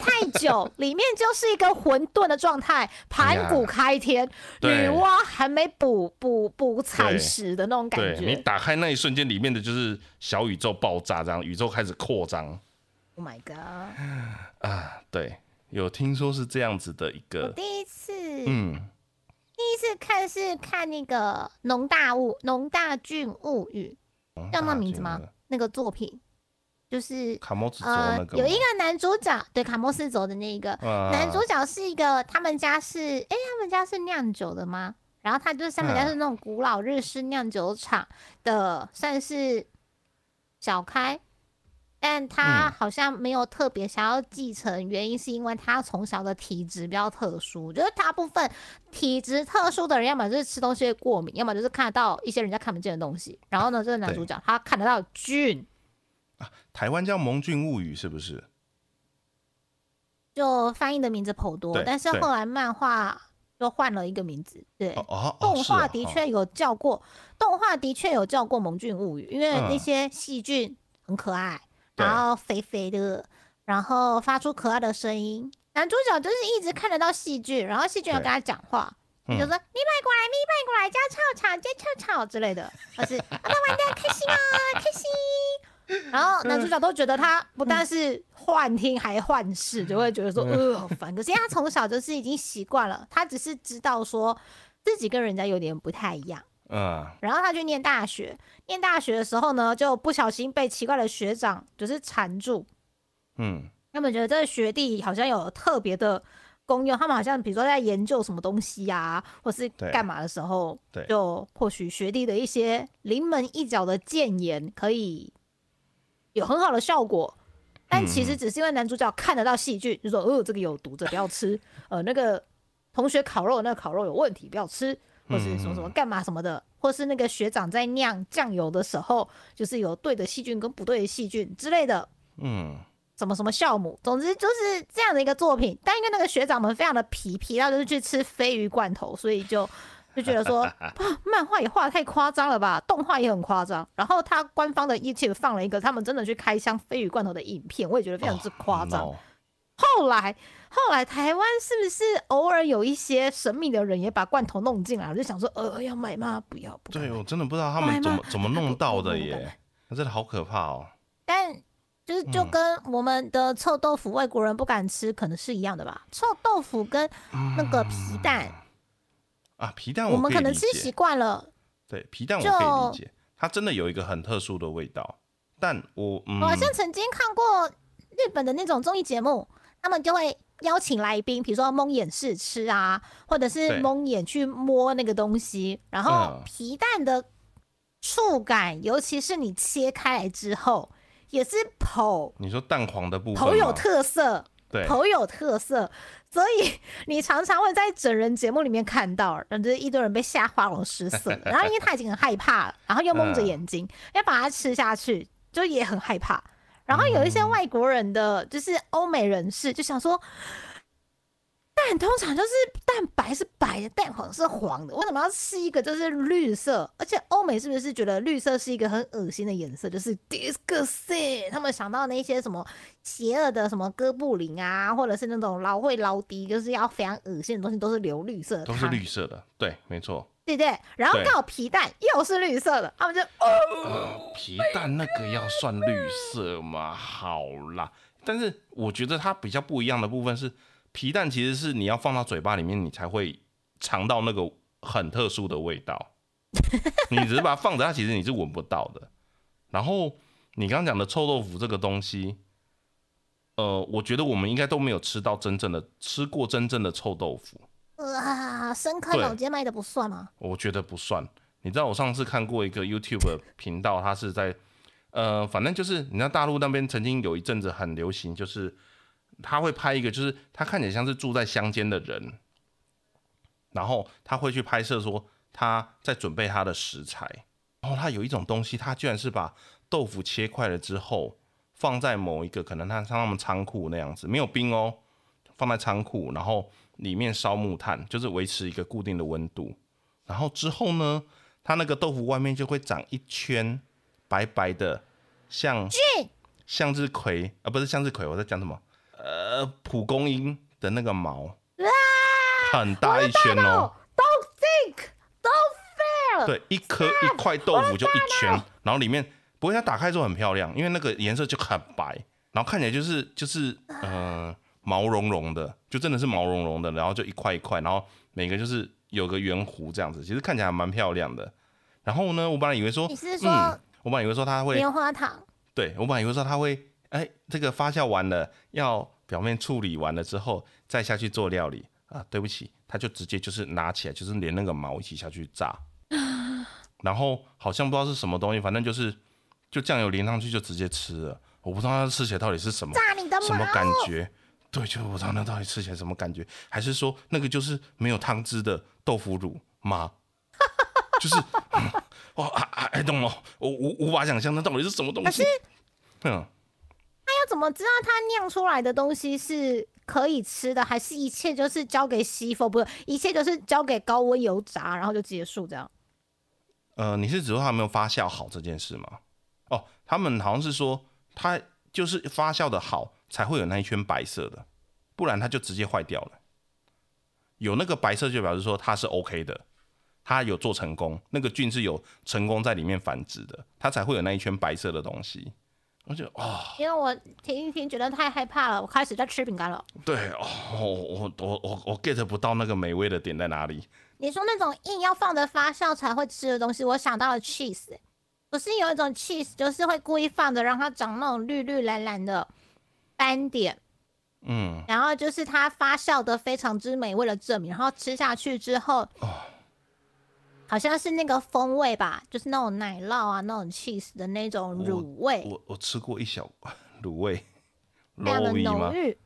S1: 太久，里面就是一个混沌的状态，盘古开天，女娲还没补补补彩石的那种感觉。
S2: 你打开那一瞬间，里面的就是小宇宙爆炸，这样宇宙开始扩张。
S1: Oh my god！
S2: 啊，对，有听说是这样子的一个。
S1: 第一次，嗯，第一次看是看那个《农大物农大郡物语》，叫那名字吗？那个作品。就是
S2: 卡莫斯呃，
S1: 有一个男主角，对卡莫斯走的那个男主角是一个，他们家是，哎，他们家是酿酒的吗？然后他就是他们家是那种古老日式酿酒厂的，算是小开，但他好像没有特别想要继承，原因是因为他从小的体质比较特殊，就是大部分体质特殊的人，要么就是吃东西会过敏，要么就是看得到一些人家看不见的东西。然后呢，这个男主角他看得到菌。
S2: 啊，台湾叫《蒙俊物语》是不是？
S1: 就翻译的名字颇多，但是后来漫画就换了一个名字。对，动画的确有叫过，动画的确有叫过《蒙俊物语》，因为那些细菌很可爱，然后肥肥的，然后发出可爱的声音。男主角就是一直看得到细菌，然后细菌要跟他讲话，就说“你拜过来，你拜过来，加臭草，加臭草之类的。”他是他玩的开心啊，开心。然后男主角都觉得他不但是幻听还幻视，就会觉得说呃好烦。可是他从小就是已经习惯了，他只是知道说自己跟人家有点不太一样。嗯。然后他去念大学，念大学的时候呢，就不小心被奇怪的学长就是缠住。嗯。他们觉得这个学弟好像有特别的功用，他们好像比如说在研究什么东西呀、或是干嘛的时候，
S2: 对
S1: 就或许学弟的一些临门一脚的谏言可以有很好的效果。但其
S2: 嗯
S1: 实只是因为男主角看得到细菌，就说哦这个有毒，这不要吃。呃，那个同学烤肉那个烤肉有问题，不要吃，或是什么什么干嘛什么的，或是那个学长在酿酱油的时候，就是有对的细菌跟不对的细菌之类的。
S2: 嗯，
S1: 什么什么酵母，总之就是这样的一个作品。但因为那个学长们非常的皮，皮到就是去吃鲱鱼罐头，所以就就觉得说，啊，漫画也画的太夸张了吧，动画也很夸张。然后他官方的 YouTube 放了一个他们真的去开箱飞鱼罐头的影片，我也觉得非常之夸张。
S2: 哦
S1: 后来后来台湾是不是偶尔有一些神秘的人也把罐头弄进来？我就想说，呃，要买吗？不要，不
S2: 对，我真的不知道他们怎么怎么弄到的耶，那真的好可怕哦。
S1: 但就是就
S2: 嗯
S1: 跟我们的臭豆腐外国人不敢吃，可能是一样的吧？臭豆腐跟那个皮蛋，
S2: 啊，皮蛋
S1: 我们
S2: 可
S1: 能吃习，惯了。
S2: 对，皮蛋我
S1: 就
S2: 可以理解，它真的有一个很特殊的味道，但我嗯
S1: 我好像曾经看过日本的那种综艺节目，他们就会邀请来宾，比如说蒙眼试吃啊，或者是蒙眼去摸那个东西，然后
S2: 嗯
S1: 皮蛋的触感，尤其是你切开来之后，也是剖
S2: 你说蛋黄的部分
S1: 剖有特色。
S2: 对，
S1: 剖有特色，所以你常常会在整人节目里面看到，然后就是一堆人被吓花容失色，然后因为他已经很害怕了，然后又蒙着眼睛，要把它吃下去，就也很害怕。然后有一些外国人的，就是欧美人士，就想说，蛋通常就是蛋白是白的，蛋黄是黄的，为什么要吃一个就是绿色？而且欧美是不是觉得绿色是一个很恶心的颜色？就是 disgusting，他们想到那些什么邪恶的什么哥布林啊，或者是那种老会老敌，就是要非常恶心的东西，都是流绿色的，
S2: 都是绿色的，对，没错。
S1: 对对？然后
S2: 对
S1: 刚好皮蛋又是绿色的，他们就哦，
S2: 皮蛋那个要算绿色吗？好啦，但是我觉得它比较不一样的部分是，皮蛋其实是你要放到嘴巴里面，你才会尝到那个很特殊的味道。你只是把它放着，它其实你是闻不到的。然后你刚刚讲的臭豆腐这个东西，呃，我觉得我们应该都没有吃到真正的吃过真正的臭豆腐。
S1: 啊，深坑
S2: 对
S1: 老街卖的不算吗？
S2: 我觉得不算。你知道我上次看过一个 YouTube 频道，它是在呃，反正就是你知道大陆那边曾经有一阵子很流行，就是他会拍一个，就是他看起来像是住在乡间的人，然后他会去拍摄说他在准备他的食材，然后他有一种东西，他居然是把豆腐切块了之后放在某一个可能他像他们仓库那样子，没有冰哦，放在仓库，然后里面烧木炭，就是维持一个固定的温度。然后之后呢，它那个豆腐外面就会长一圈白白的，像向日葵啊，不是向日葵，我在讲什么？呃，蒲公英的那个毛，很大一圈哦。
S1: Don't think, don't feel。
S2: 对，一颗一块豆腐就一圈，然后里面不过它打开之后很漂亮，因为那个颜色就很白，然后看起来就是就是呃毛茸茸的，就真的是毛茸茸的，然后就一块一块，然后每个就是有个圆弧这样子，其实看起来还蛮漂亮的。然后呢，我本来以为说，
S1: 你是说
S2: 嗯，我本来以为说它会
S1: 棉花糖？
S2: 对我本来以为说它会，哎，这个发酵完了，要表面处理完了之后再下去做料理啊。对不起，他就直接就是拿起来，就是连那个毛一起下去炸，然后好像不知道是什么东西，反正就是就酱油淋上去就直接吃了。我不知道它吃起来到底是什么？什么感觉。对，就我不知道那到底吃起来什么感觉，还是说那个就是没有汤汁的豆腐乳吗？就是，哇，I I don't know，我无无法想象那到底是什么东西。嗯，
S1: 怎么知道它酿出来的东西是可以吃的，还是一切就是交给西风？不是，一切就是交给高温油炸，然后就结束这样？
S2: 呃，你是指说它没有发酵好这件事吗？哦，他们好像是说它就是发酵的好才会有那一圈白色的，不然它就直接坏掉了。有那个白色就表示说它是 OK 的，它有做成功，那个菌是有成功在里面繁殖的，它才会有那一圈白色的东西。我就哦，
S1: 因为我听一听觉得太害怕了，我开始在吃饼干了。
S2: 对哦，我我我我我 get 不到那个美味的点在哪里。
S1: 你说那种硬要放的发酵才会吃的东西，我想到了 cheese，欸不是有一种 cheese 就是会故意放着让它长那种绿绿蓝蓝的斑点，
S2: 嗯，
S1: 然后就是它发酵的非常之美味的证明，然后吃下去之后，
S2: 哦
S1: 好像是那个风味吧，就是那种奶酪啊，那种 cheese 的那种乳味，
S2: 我我吃过一小卤味，
S1: 非常的？浓郁，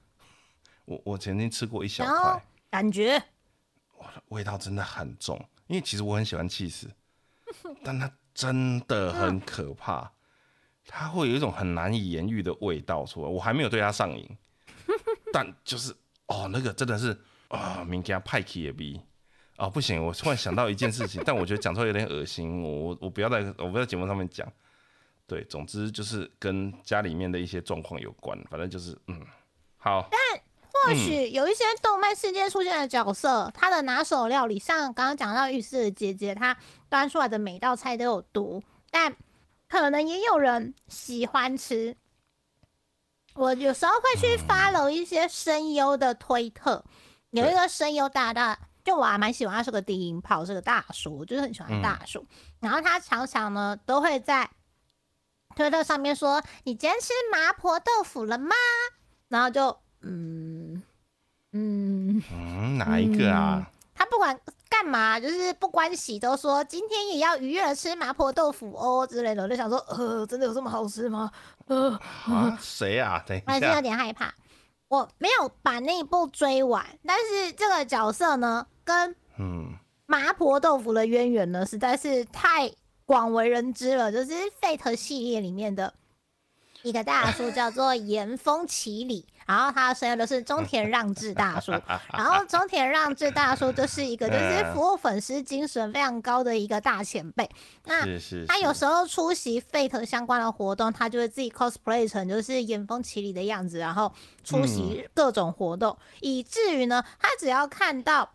S2: 我我曾经吃过一小块，
S1: 感觉
S2: 味道真的很重。因为其实我很喜欢 cheese，但它真的很可怕，它会有一种很难以言喻的味道出来。我还没有对它上瘾，但就是哦，那个真的是啊，明天派克也逼。哦，不行！我突然想到一件事情，但我觉得讲出来有点恶心，我我我不要在我不要在节目上面讲。对，总之就是跟家里面的一些状况有关，反正就是嗯，好，但
S1: 或许有一些动漫世界出现的角色，他的拿手料理，像刚刚讲到浴室的姐姐，她端出来的每道菜都有毒，但可能也有人喜欢吃。我有时候会去 follow 一些声优的推特，有一个声优大大，就我还蛮喜欢，他是个低音炮，是个大叔，我就是很喜欢大叔。然后他常常呢都会在推特上面说：“你今天吃麻婆豆腐了吗？”然后就嗯嗯，
S2: 嗯，哪一个啊？
S1: 他不管干嘛，就是不关喜，都说今天也要愉悦的吃麻婆豆腐哦之类的。我就想说，呃，真的有这么好吃吗？呃，
S2: 啊，谁啊？等一
S1: 我还是有，点害怕。我没有把那一部追完，但是这个角色呢，跟
S2: 嗯，
S1: 麻婆豆腐的渊源呢，实在是太广为人知了。就是 Fate 系列里面的一个大叔叫做岩峰启里，然后他的声优的是中田让治大叔，然后中田让治大叔就是一个就是服务粉丝精神非常高的一个大前辈。那他有时候出席 Fate 相关的活动，他就会自己 cosplay 成就是岩峰奇里的样子，然后出席各种活动，以至于呢，他只要看到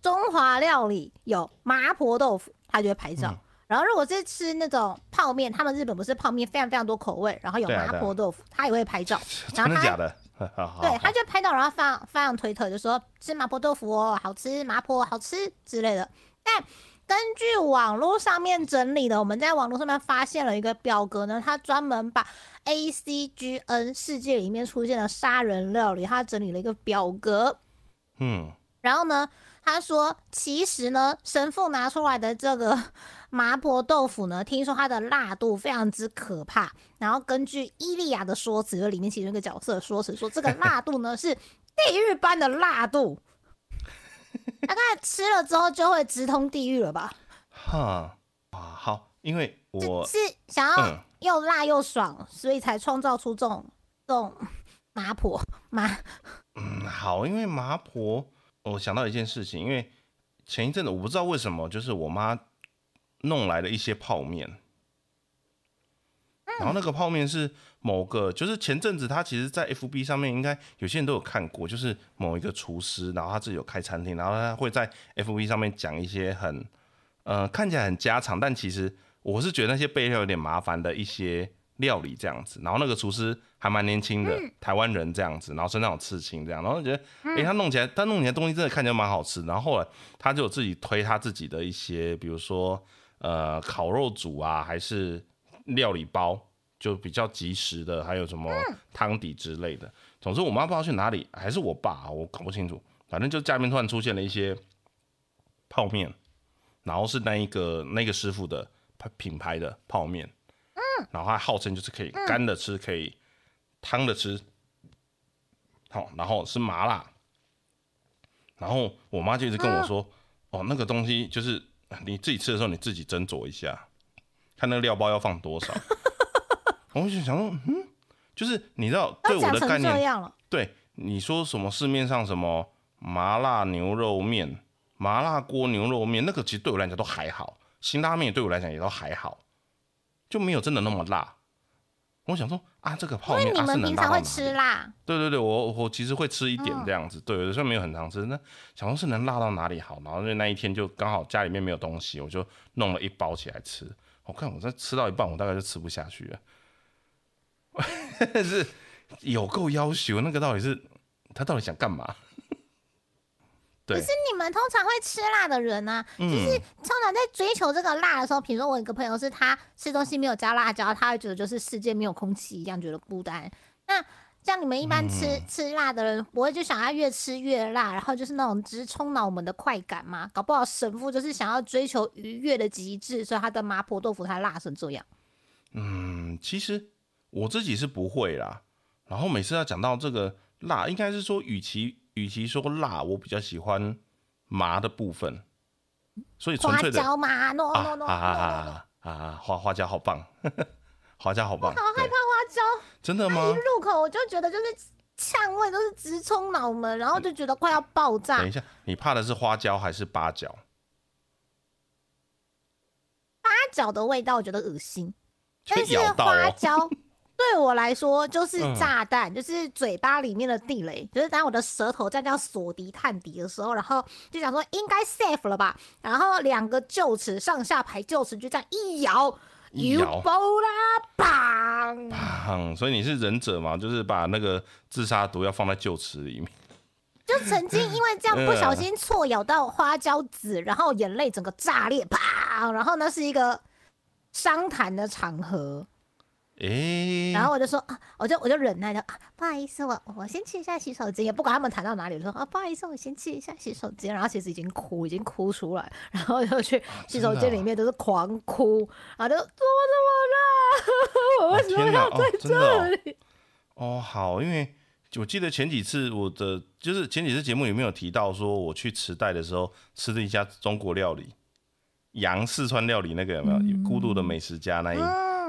S1: 中华料理有麻婆豆腐，他就会拍照。
S2: 嗯
S1: 然后如果是吃那种泡面，他们日本不是泡面非常非常多口味，然后有麻婆豆腐，他也会拍照。然后他
S2: 真的假的？
S1: 对，他就拍照，然后放放上推特，就说吃麻婆豆腐哦，好吃，麻婆好吃之类的。但根据网络上面整理的，我们在网络上面发现了一个表格呢，它专门把 A C G N 世界里面出现的杀人料理，它整理了一个表格。
S2: 嗯，
S1: 然后呢，他说其实呢，神父拿出来的这个 麻婆豆腐呢，听说它的辣度非常之可怕。然后根据伊利亚的说辞，就里面其中一个角色的说辞说，这个辣度呢是地狱般的辣度，大概吃了之后就会直通地狱了吧？
S2: 哈啊，好，因为我
S1: 是想要
S2: 嗯
S1: 又辣又爽，所以才创造出这种这种麻婆麻。
S2: 嗯好，因为麻婆，我想到一件事情，因为前一阵子我不知道为什么，就是我妈弄来了一些泡面，然后那个泡面是某个，就是前阵子他其实，在 FB 上面应该有些人都有看过，就是某一个厨师，然后他自己有开餐厅，然后他会在 FB 上面讲一些很，呃，看起来很家常，但其实我是觉得那些备料有点麻烦的一些料理这样子。然后那个厨师还蛮年轻的，台湾人这样子，然后身上有刺青这样，然后觉得，诶，他弄起来，他弄起来东西真的看起来蛮好吃。然后后来他就有自己推他自己的一些，比如说呃烤肉组啊，还是料理包，就比较及时的，还有什么汤底之类的。总之，我妈不知道去哪里，还是我爸，我搞不清楚。反正就家里面突然出现了一些泡面，然后是那一个那个师傅的品牌的泡面，嗯，然后它号称就是可以干的吃，可以汤的吃，好，然后是麻辣，然后我妈就一直跟我说，哦，那个东西就是你自己吃的时候你自己斟酌一下，看那个料包要放多少。我就想说，嗯，就是你知道对我的概念，对你说什么市面上什么麻辣牛肉面、麻辣锅牛肉面，那个其实对我来讲都还好，辛拉面对我来讲也都还好，就没有真的那么辣。我想说啊，这个泡面啊是能
S1: 们平常会
S2: 辣到哪里？
S1: 吃辣，
S2: 对对对，我我其实会吃一点
S1: 嗯
S2: 这样子，对，有时候没有很常吃。那想说是能辣到哪里好，然后就那一天就刚好家里面没有东西，我就弄了一包起来吃。我看我在吃到一半，我大概就吃不下去了。是有够要求，那个到底是他到底想干嘛？对
S1: 可是你们通常会吃辣的人呢、
S2: 嗯
S1: 就是通常在追求这个辣的时候，比如说我有一个朋友是他吃东西没有加辣椒，他会觉得就是世界没有空气一样，觉得孤单。那像你们一般吃、
S2: 嗯
S1: 吃辣的人，不会就想要越吃越辣，然后就是那种直冲脑门的快感吗？搞不好神父就是想要追求愉悦的极致，所以他的麻婆豆腐才辣成这样。
S2: 嗯，其实我自己是不会啦。然后每次要讲到这个辣，应该是说，与其与其说辣，我比较喜欢麻的部分。所以纯
S1: 花
S2: 粹的
S1: 椒嘛，no
S2: 啊
S1: no no，,
S2: 啊啊啊啊！花花椒好棒，花椒好棒，
S1: 好害怕花椒，
S2: 真的吗
S1: 一？入口我就觉得就是呛味都是直冲脑门，然后就觉得快要爆炸
S2: 等一。下，你怕的是花椒还是八角？
S1: 八角的味道我觉得恶心，但是。花椒对我来说就是
S2: 嗯
S1: 炸弹，就是嘴巴里面的地雷。就是当我的舌头在这样锁敌探敌的时候，然后就想说应该 safe 了吧，然后两个臼齿上下排臼齿就这样一咬，有爆啦，砰！
S2: 砰！所以你是忍者嘛？就是把那个自杀毒药放在臼齿里面。
S1: 就曾经因为这样不小心错咬到花椒籽，然后眼泪整个炸裂，砰！然后那是一个商谈的场合，
S2: 诶、
S1: 然后我就说啊，我就我就忍耐着啊，不好意思，我我先去一下洗手间，也不管他们谈到哪里，我说啊，不好意思，我先去一下洗手间。然后其实已经哭，已经哭出来，然后就去洗手间里面都是狂哭，然后就怎么怎么了？我为什么要在这里？
S2: 哦，好，因为我记得前几次我的就是前几次节目里面有提到说，我去池袋的时候吃了一家中国料理，洋四川料理那个有没有？孤独的美食家那一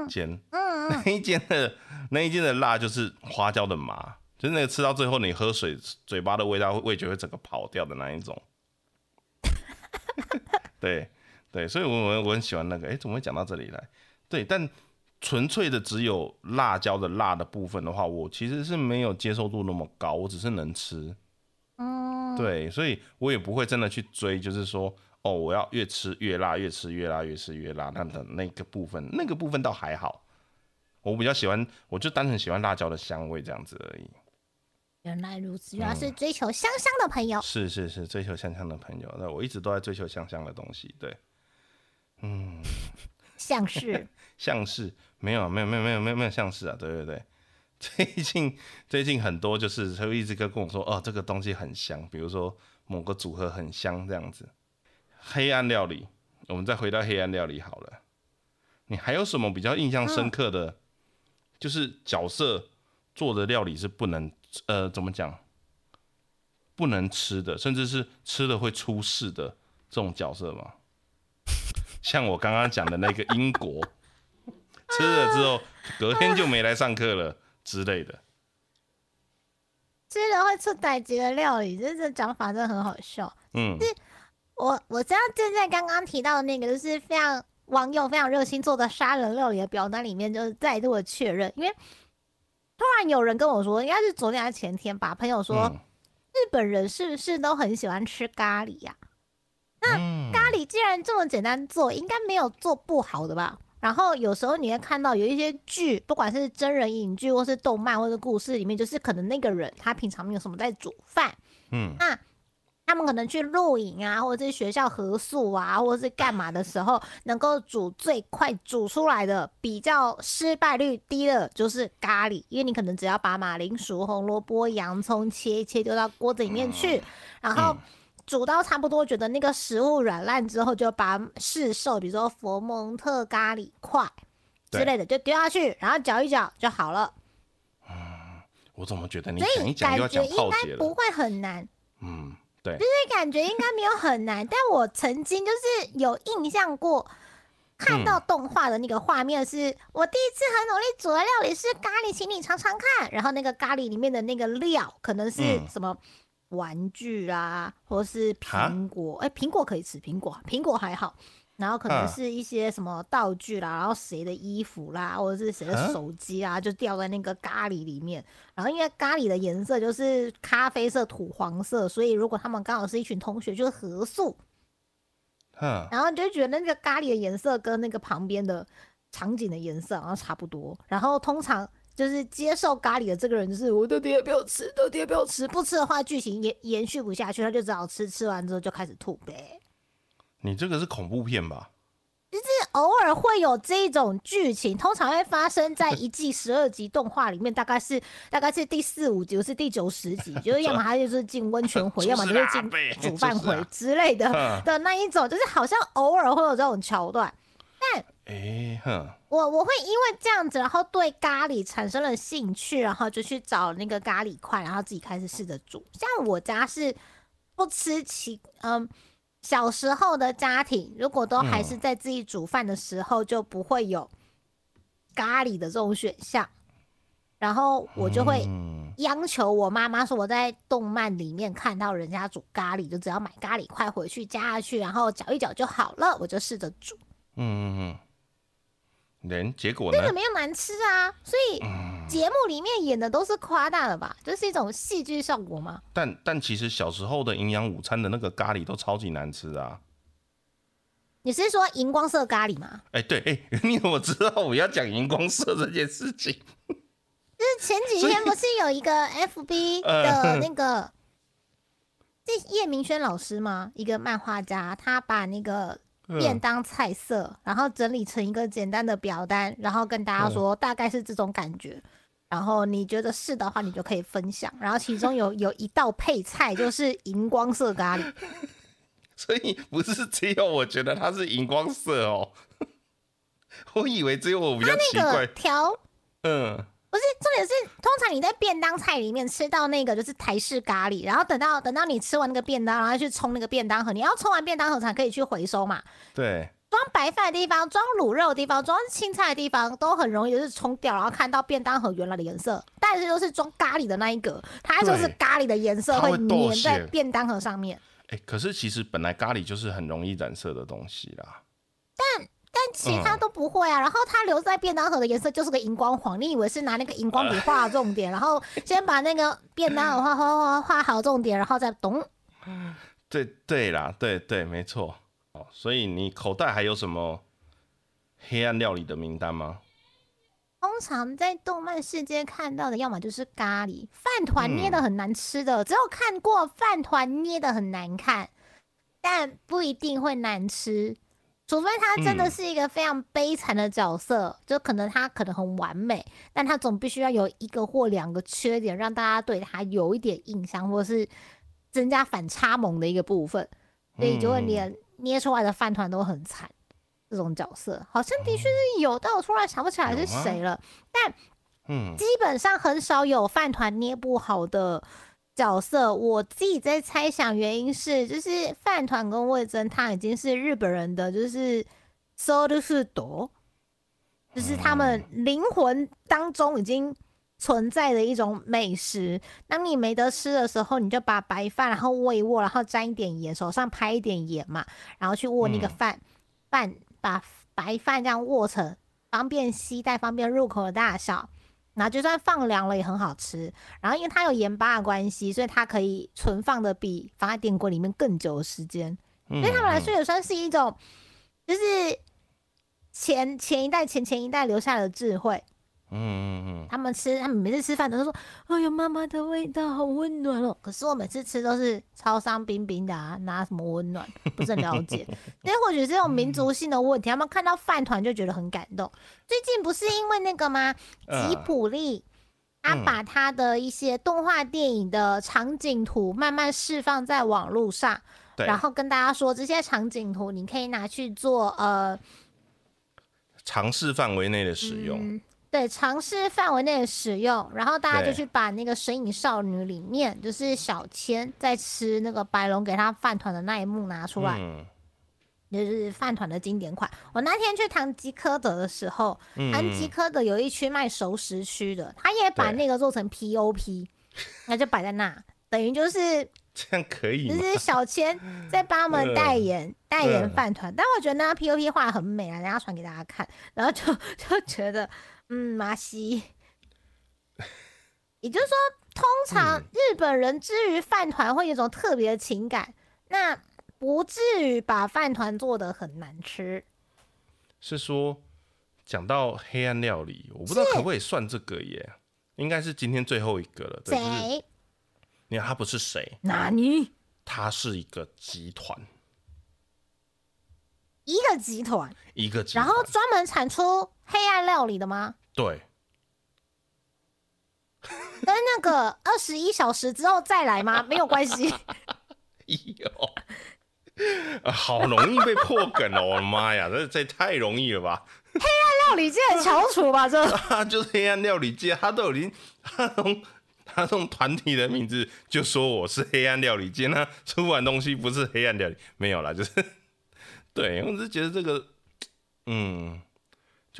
S2: 间，那一间的那一间的辣就是花椒的麻，就是那个吃到最后你喝水嘴巴的味道味觉会整个跑掉的那一种。对对，所以我我我很喜欢那个，哎、怎么会讲到这里来？对，但纯粹的只有辣椒的辣的部分的话，我其实是没有接受度那么高，我只是能吃。
S1: 嗯，
S2: 对，所以我也不会真的去追，就是说，哦，我要越吃越辣，越吃越辣，越吃越辣，那的那个部分，那个部分倒还好。我比较喜欢，我就单纯喜欢辣椒的香味这样子而已。
S1: 原来如此，原来是追求香香的朋友。
S2: 是是是，追求香香的朋友，那我一直都在追求香香的东西。对，嗯
S1: 像是
S2: 像是没有没有没有没有没有没有像是啊，对对对。最近最近很多就是他会一直跟跟我说，哦，这个东西很香，比如说某个组合很香这样子。黑暗料理，我们再回到黑暗料理好了。你还有什么比较印象深刻的？就是角色做的料理是不能呃怎么讲，不能吃的，甚至是吃了会出事的这种角色吗？像我刚刚讲的那个英国，吃了之后隔天就没来上课了之类的。
S1: 吃了会出歹疾的料理，这这讲法真的很好笑。
S2: 嗯，
S1: 我我知道正在刚刚提到的那个，就是非常网友非常热心做的杀人料理的表单里面，就是再度的确认，因为突然有人跟我说，应该是昨天还是前天吧，朋友说、
S2: 嗯。
S1: 日本人是不是都很喜欢吃咖喱呀、
S2: 那
S1: 咖喱既然这么简单做，应该没有做不好的吧？然后有时候你会看到有一些剧，不管是真人影剧，或是动漫，或者故事里面，就是可能那个人他平常没有什么在煮饭，
S2: 嗯。
S1: 那他们可能去露营啊，或者是学校合宿啊，或者是干嘛的时候，能够煮最快煮出来的、比较失败率低的就是咖喱，因为你可能只要把马铃薯、红萝卜、洋葱切一切丢到锅子里面去，然后。煮到差不多，觉得那个食物软烂之后，就把市售，比如说佛蒙特咖喱块之类的，就丢下去，然后搅一搅就好了。
S2: 嗯我怎么觉得你讲一讲又要讲泡姐了？
S1: 该不会很难。
S2: 嗯，对，
S1: 就是感觉应该没有很难，但我曾经就是有印象过，看到动画的那个画面是，我第一次很努力煮的料理是咖喱，请你尝尝看。然后那个咖喱里面的那个料可能是
S2: 嗯
S1: 什么玩具啊，或是苹果，哎、苹果可以吃，苹果苹果还好。然后可能
S2: 啊
S1: 是一些什么道具啦，然后谁的衣服啦，或者是谁的
S2: 啊
S1: 手机啊，就掉在那个咖喱里面。然后因为咖喱的颜色就是咖啡色、土黄色，所以如果他们刚好是一群同学，就是合宿，
S2: 嗯，
S1: 然后你就觉得那个咖喱的颜色跟那个旁边的场景的颜色好像差不多。然后通常就是接受咖喱的这个人，就是我到底要不要吃？到底要不要吃？不吃的话，剧情延延续不下去，他就只好吃。吃完之后就开始吐呗。
S2: 你这个是恐怖片吧？
S1: 就是偶尔会有这种剧情，通常会发生在一季十二集动画里面，大概是大概是第四五集，或是第九十集，就是要么他就是进温泉回，要么就是进煮饭回之类的的那一种，就是好像偶尔会有这种桥段。但
S2: 哎哼，
S1: 我我会因为这样子，然后对咖喱产生了兴趣，然后就去找那个咖喱块，然后自己开始试着煮。像我家是不吃其嗯。小时候的家庭，如果都还是在自己煮饭的时候，就不会有咖喱的这种选项。然后我就会央求我妈妈说，我在动漫里面看到人家煮咖喱，就只要买咖喱块回去加下去，然后搅一搅就好了。我就试着煮。嗯嗯嗯。
S2: 人结果呢？
S1: 那个没有难吃啊，所以节目里面演的都是夸大的吧？这是一种戏剧效果吗？
S2: 但但其实小时候的营养午餐的那个咖喱都超级难吃啊！
S1: 你是说荧光色咖喱吗？
S2: 哎，对，哎，你怎么知道我要讲荧光色这件事情？
S1: 就是前几天不是有一个 FB 的那个，是叶明轩老师吗？一个漫画家，他把那个。便当菜色，然后整理成一个简单的表单，然后跟大家说大概是这种感觉。然后你觉得是的话，你就可以分享。然后其中有有一道配菜就是荧光色咖喱，
S2: 所以不是只有我觉得它是荧光色哦，我以为只有我比较奇怪。
S1: 调，嗯。不是重点是，通常你在便当菜里面吃到那个就是台式咖喱，然后等到等到你吃完那个便当，然后去冲那个便当盒，你要冲完便当盒才可以去回收嘛。
S2: 对。
S1: 装白饭的地方、装卤肉的地方、装青菜的地方都很容易就是冲掉，然后看到便当盒原来的颜色。但是就是装咖喱的那一个，它就是咖喱的颜色会粘在便当盒上面。
S2: 哎，可是其实本来咖喱就是很容易染色的东西啦。
S1: 但但其他都不会啊，然后它留在便当盒的颜色就是个荧光黄，你以为是拿那个荧光笔画重点，然后先把那个便当盒画画画画好重点，然后再咚。
S2: 对对啦，对对，没错。哦，所以你口袋还有什么黑暗料理的名单吗？
S1: 通常在动漫世界看到的，要么就是咖喱饭团捏的很难吃的，只有看过饭团捏的很难看，但不一定会难吃。除非他真的是一个非常悲惨的角色，就可能他可能很完美，但他总必须要有一个或两个缺点，让大家对他有一点印象，或是增加反差萌的一个部分，所以就会连捏出来的饭团都很惨。这种角色好像的确是有，但我突然想不起来是谁了。但嗯，基本上很少有饭团捏不好的。角色，我自己在猜想，原因是就是饭团跟味增汤已经是日本人的，就是 so 是多，就是他们灵魂当中已经存在的一种美食。当你没得吃的时候，你就把白饭然后握一握，然后沾一点盐，手上拍一点盐嘛，然后去握那个饭，饭把白饭这样握成方便携带、方便入口的大小。那就算放凉了也很好吃，然后因为它有盐巴的关系，所以它可以存放的比放在电锅里面更久的时间。对他们来说也算是一种，就是前前一代、前前一代留下的智慧。嗯嗯嗯，他们吃，他们每次吃饭都说：“哎呦，妈妈的味道好温暖哦。”可是我每次吃都是超伤冰冰的啊，拿什么温暖？不是很了解。那或许是这种民族性的问题，他们看到饭团就觉得很感动。最近不是因为那个吗？吉普力他把他的一些动画电影的场景图慢慢释放在网络上，然后跟大家说这些场景图你可以拿去做呃
S2: 尝试范围内的使用。
S1: 对，尝试范围内的使用，然后大家就去把那个《神隐少女》里面，就是小千在吃那个白龙给他饭团的那一幕拿出来，就是饭团的经典款。我那天去唐吉诃德的时候，唐吉诃德有一区卖熟食区的，他也把那个做成 POP，那就摆在那，等于就是
S2: 这样可以，
S1: 就是小千在帮他们代言代言饭团，但我觉得那 POP 画的很美啊，人家传给大家看，然后就 就觉得。嗯，麻西，也就是说，通常日本人之于饭团会有一种特别的情感，那不至于把饭团做的很难吃。
S2: 是说，讲到黑暗料理，我不知道可不可以算这个耶？应该是今天最后一个了。谁？你看他不是谁？
S1: 哪里？
S2: 他是一个集团。
S1: 一个集团，
S2: 一个集团
S1: 然后专门产出黑暗料理的吗？
S2: 对，
S1: 跟那个二十一小时之后再来吗？没有关系。
S2: 有，啊好容易被破梗哦！我的妈呀，这这太容易了吧？
S1: 黑暗料理界的翘楚吧，这
S2: 他就是黑暗料理界，他都已经他从他从团体的名字就说我是黑暗料理界，那出完东西不是黑暗料理，没有啦，就是对我只是觉得这个，嗯，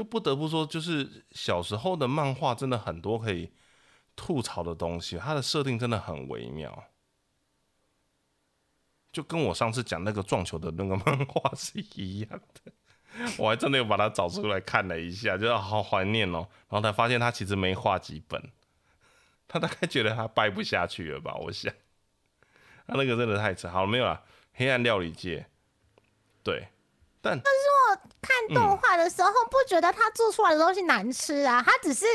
S2: 就不得不说，就是小时候的漫画真的很多可以吐槽的东西，它的设定真的很微妙。就跟我上次讲那个撞球的那个 漫画是一样的，我还真的有把它找出来看了一下，就是好怀念哦。然后才发现他其实没画几本，他大概觉得他掰不下去了吧？我想，他那个真的太扯。好了，没有了。黑暗料理界，对，但
S1: 看动画的时候不觉得他做出来的东西难吃啊，他只是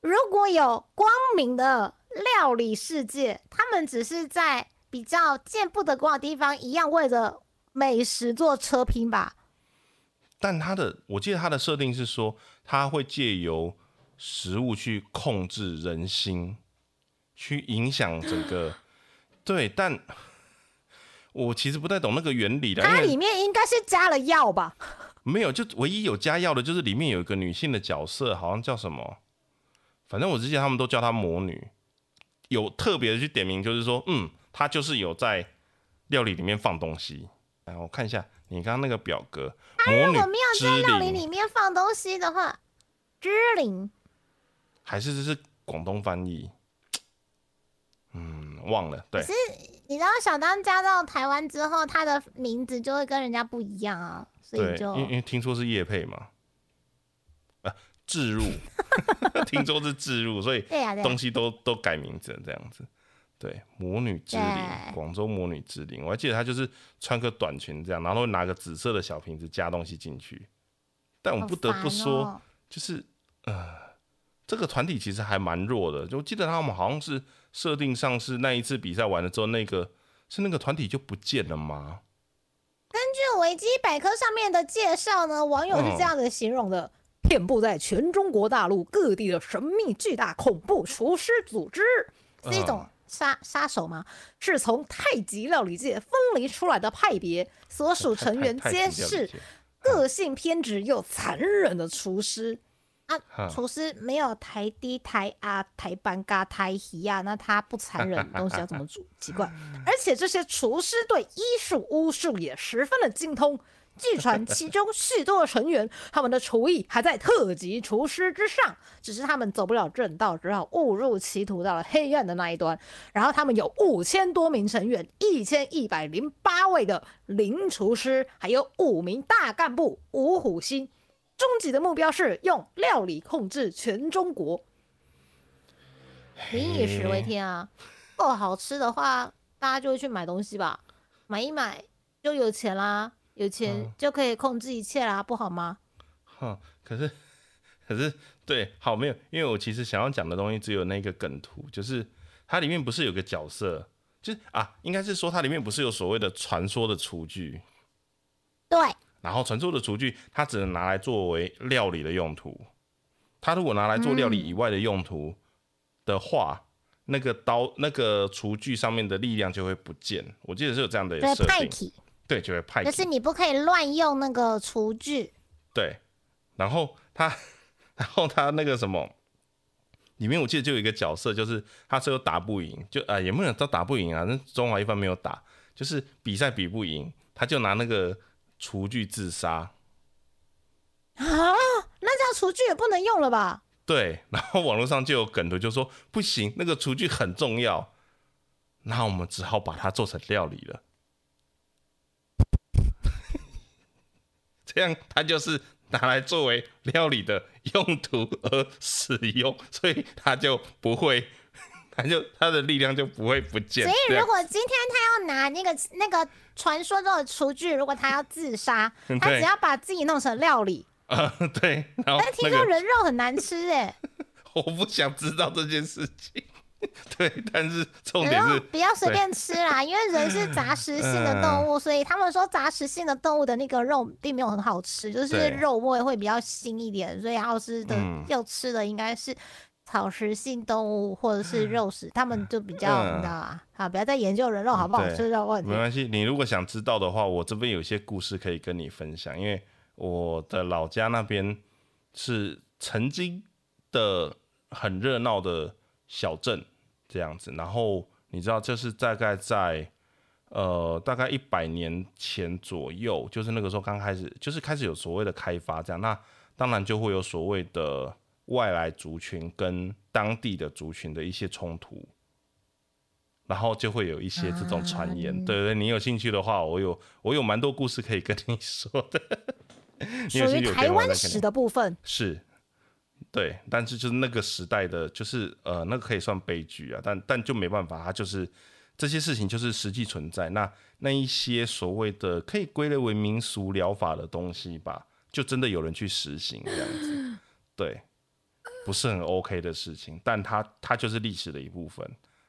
S1: 如果有光明的料理世界，他们只是在比较见不得光的地方，一样为着美食做车拼吧。
S2: 但他的，我记得他的设定是说，他会借由食物去控制人心，去影响整个。对，但我其实不太懂那个原理的，
S1: 它里面应该是加了药吧？
S2: 没有，就唯一有加药的，就是里面有一个女性的角色，好像叫什么，反正我之前他们都叫她魔女，有特别的去点名，就是说，嗯，她就是有在料理里面放东西。来，我看一下你刚刚那个表格，魔女
S1: 如果没有
S2: 之
S1: 在料理
S2: 灵
S1: 里面放东西的话，之灵
S2: 还是这是广东翻译？嗯，忘了。对，
S1: 你知道小当家到台湾之后，他的名字就会跟人家不一样啊，所以
S2: 对，
S1: 就
S2: 因为因为听说是叶配嘛，啊，置入，听说是置入，所以东西都都改名字了这样子。对，魔女之灵，广州魔女之灵，我还记得她就是穿个短裙这样，然后拿个紫色的小瓶子加东西进去。但我
S1: 们
S2: 不得不说，
S1: 哦
S2: 就是呃，这个团体其实还蛮弱的。就我记得他们好像是设定上是那一次比赛完了之后，那个是那个团体就不见了吗？
S1: 根据维基百科上面的介绍呢，网友是这样子形容的：遍布在全中国大陆各地的神秘巨大恐怖厨师组织，是一种杀杀手吗？是从太极料理界分离出来的派别，所属成员皆是个性偏执又残忍的厨师。啊，厨师没有台低、台啊、台班嘎、台稀啊，那他不残忍，东西要怎么煮？奇怪。而且这些厨师对医术、巫术也十分的精通。据传其中许多成员，他们的厨艺还在特级厨师之上，只是他们走不了正道，只好误入歧途，到了黑暗的那一端。然后他们有五千多名成员，一千一百零八位的零厨师，还有五名大干部五虎星。终极的目标是用料理控制全中国。民以食为天啊，够好吃的话，大家就会去买东西吧，买一买就有钱啦，有钱就可以控制一切啦，不好吗？
S2: 哼，可是 可是对，好没有，因为我其实想要讲的东西只有那个梗图，就是它里面不是有个角色，就是啊，应该是说它里面不是有所谓的传说的厨具，
S1: 对，
S2: 然后传说的厨具它只能拿来作为料理的用途，它如果拿来做料理以外的用途的话，那个刀那个厨具上面的力量就会不见。我记得是有这样的
S1: 对
S2: 设定，
S1: 派体，
S2: 对，就会派
S1: 就是你不可以乱用那个厨具。
S2: 对，然后他，然后他那个什么，里面我记得就有一个角色，就是他最后打不赢，就啊、也没有到打不赢啊，那中华一番没有打，就是比赛比不赢，他就拿那个厨具自杀。
S1: 啊，那这样厨具也不能用了吧？
S2: 对，然后网络上就有梗图，就说不行，那个厨具很重要，那我们只好把它做成料理了。这样它就是拿来作为料理的用途而使用，所以它就不会，它就它的力量就不会不见。
S1: 所以如果今天他要拿那个那个传说中的厨具，如果他要自杀，他只要把自己弄成料理。
S2: 啊、对，然后
S1: 但听说人肉很难吃哎、
S2: 我不想知道这件事情。对，但是重点是，
S1: 不要随便吃啦，因为人是杂食性的动物，所以他们说杂食性的动物的那个肉并没有很好吃，就是肉味会比较腥一点，所以要吃的、
S2: 嗯。
S1: 要吃的应该是草食性动物或者是肉食，他们就比较、
S2: 嗯
S1: 你知道啊，好，不要再研究人肉好不好吃的问题
S2: 没。关系。你如果想知道的话，我这边有一些故事可以跟你分享，因为我的老家那边是曾经的很热闹的小镇这样子，然后你知道，就是大概在呃大概一百年前左右，就是那个时候刚开始，就是开始有所谓的开发这样，那当然就会有所谓的外来族群跟当地的族群的一些冲突。然后就会有一些这种传言，
S1: 啊
S2: 对对，你有兴趣的话，我有我有蛮多故事可以跟你说的。
S1: 属于台湾史的部分，
S2: 是，对，但是就是那个时代的，就是呃，那个可以算悲剧啊，但但就没办法，它就是这些事情就是实际存在。那那一些所谓的可以归类为民俗疗法的东西吧，就真的有人去实行这样子，对，不是很 OK 的事情，但它它就是历史的一部分，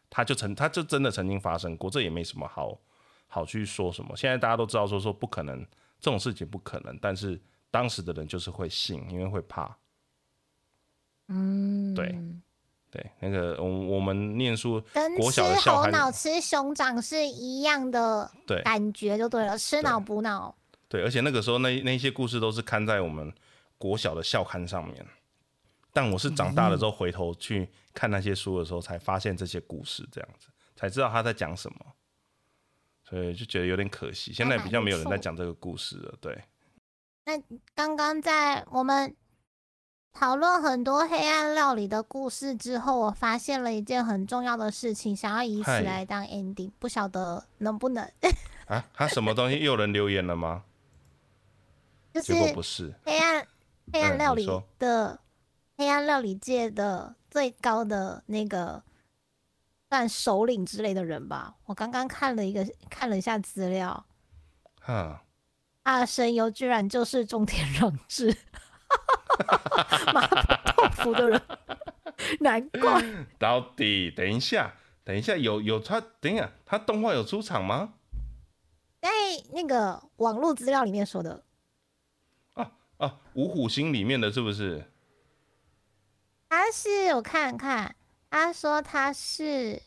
S2: 它就曾它就真的曾经发生过，这也没什么好好去说什么。现在大家都知道说说不可能这种事情不可能，但是当时的人就是会信，因为会怕。
S1: 嗯，
S2: 对对，那个我我们念书国小的校
S1: 猴
S2: 刊
S1: 脑吃熊掌是一样的
S2: 对
S1: 感觉就对了，吃脑补脑。
S2: 对，而且那个时候那那些故事都是刊在我们国小的校刊上面。但我是长大了之后回头去看那些书的时候，才发现这些故事这样子，才知道他在讲什么，所以就觉得有点可惜。现在比较没有人在讲这个故事了，对。
S1: 那刚刚在我们讨论很多黑暗料理的故事之后，我发现了一件很重要的事情，想要以此来当 ending，不晓得能不能？
S2: 啊，他什么东西？又有人留言了吗？
S1: 就是
S2: 结果不是，
S1: 黑暗黑暗料理的、黑暗料理界的最高的那个算首领之类的人吧。我刚刚看了一个看了一下资料，
S2: 啊，
S1: 他的声优居然就是中田让志，麻婆豆腐的人，难怪。
S2: 到底等一下，等一下，有有他，等一下，他动画有出场吗？
S1: 在那个网络资料里面说的，
S2: 啊，五虎星里面的是不是？
S1: 他是我看看，他说他是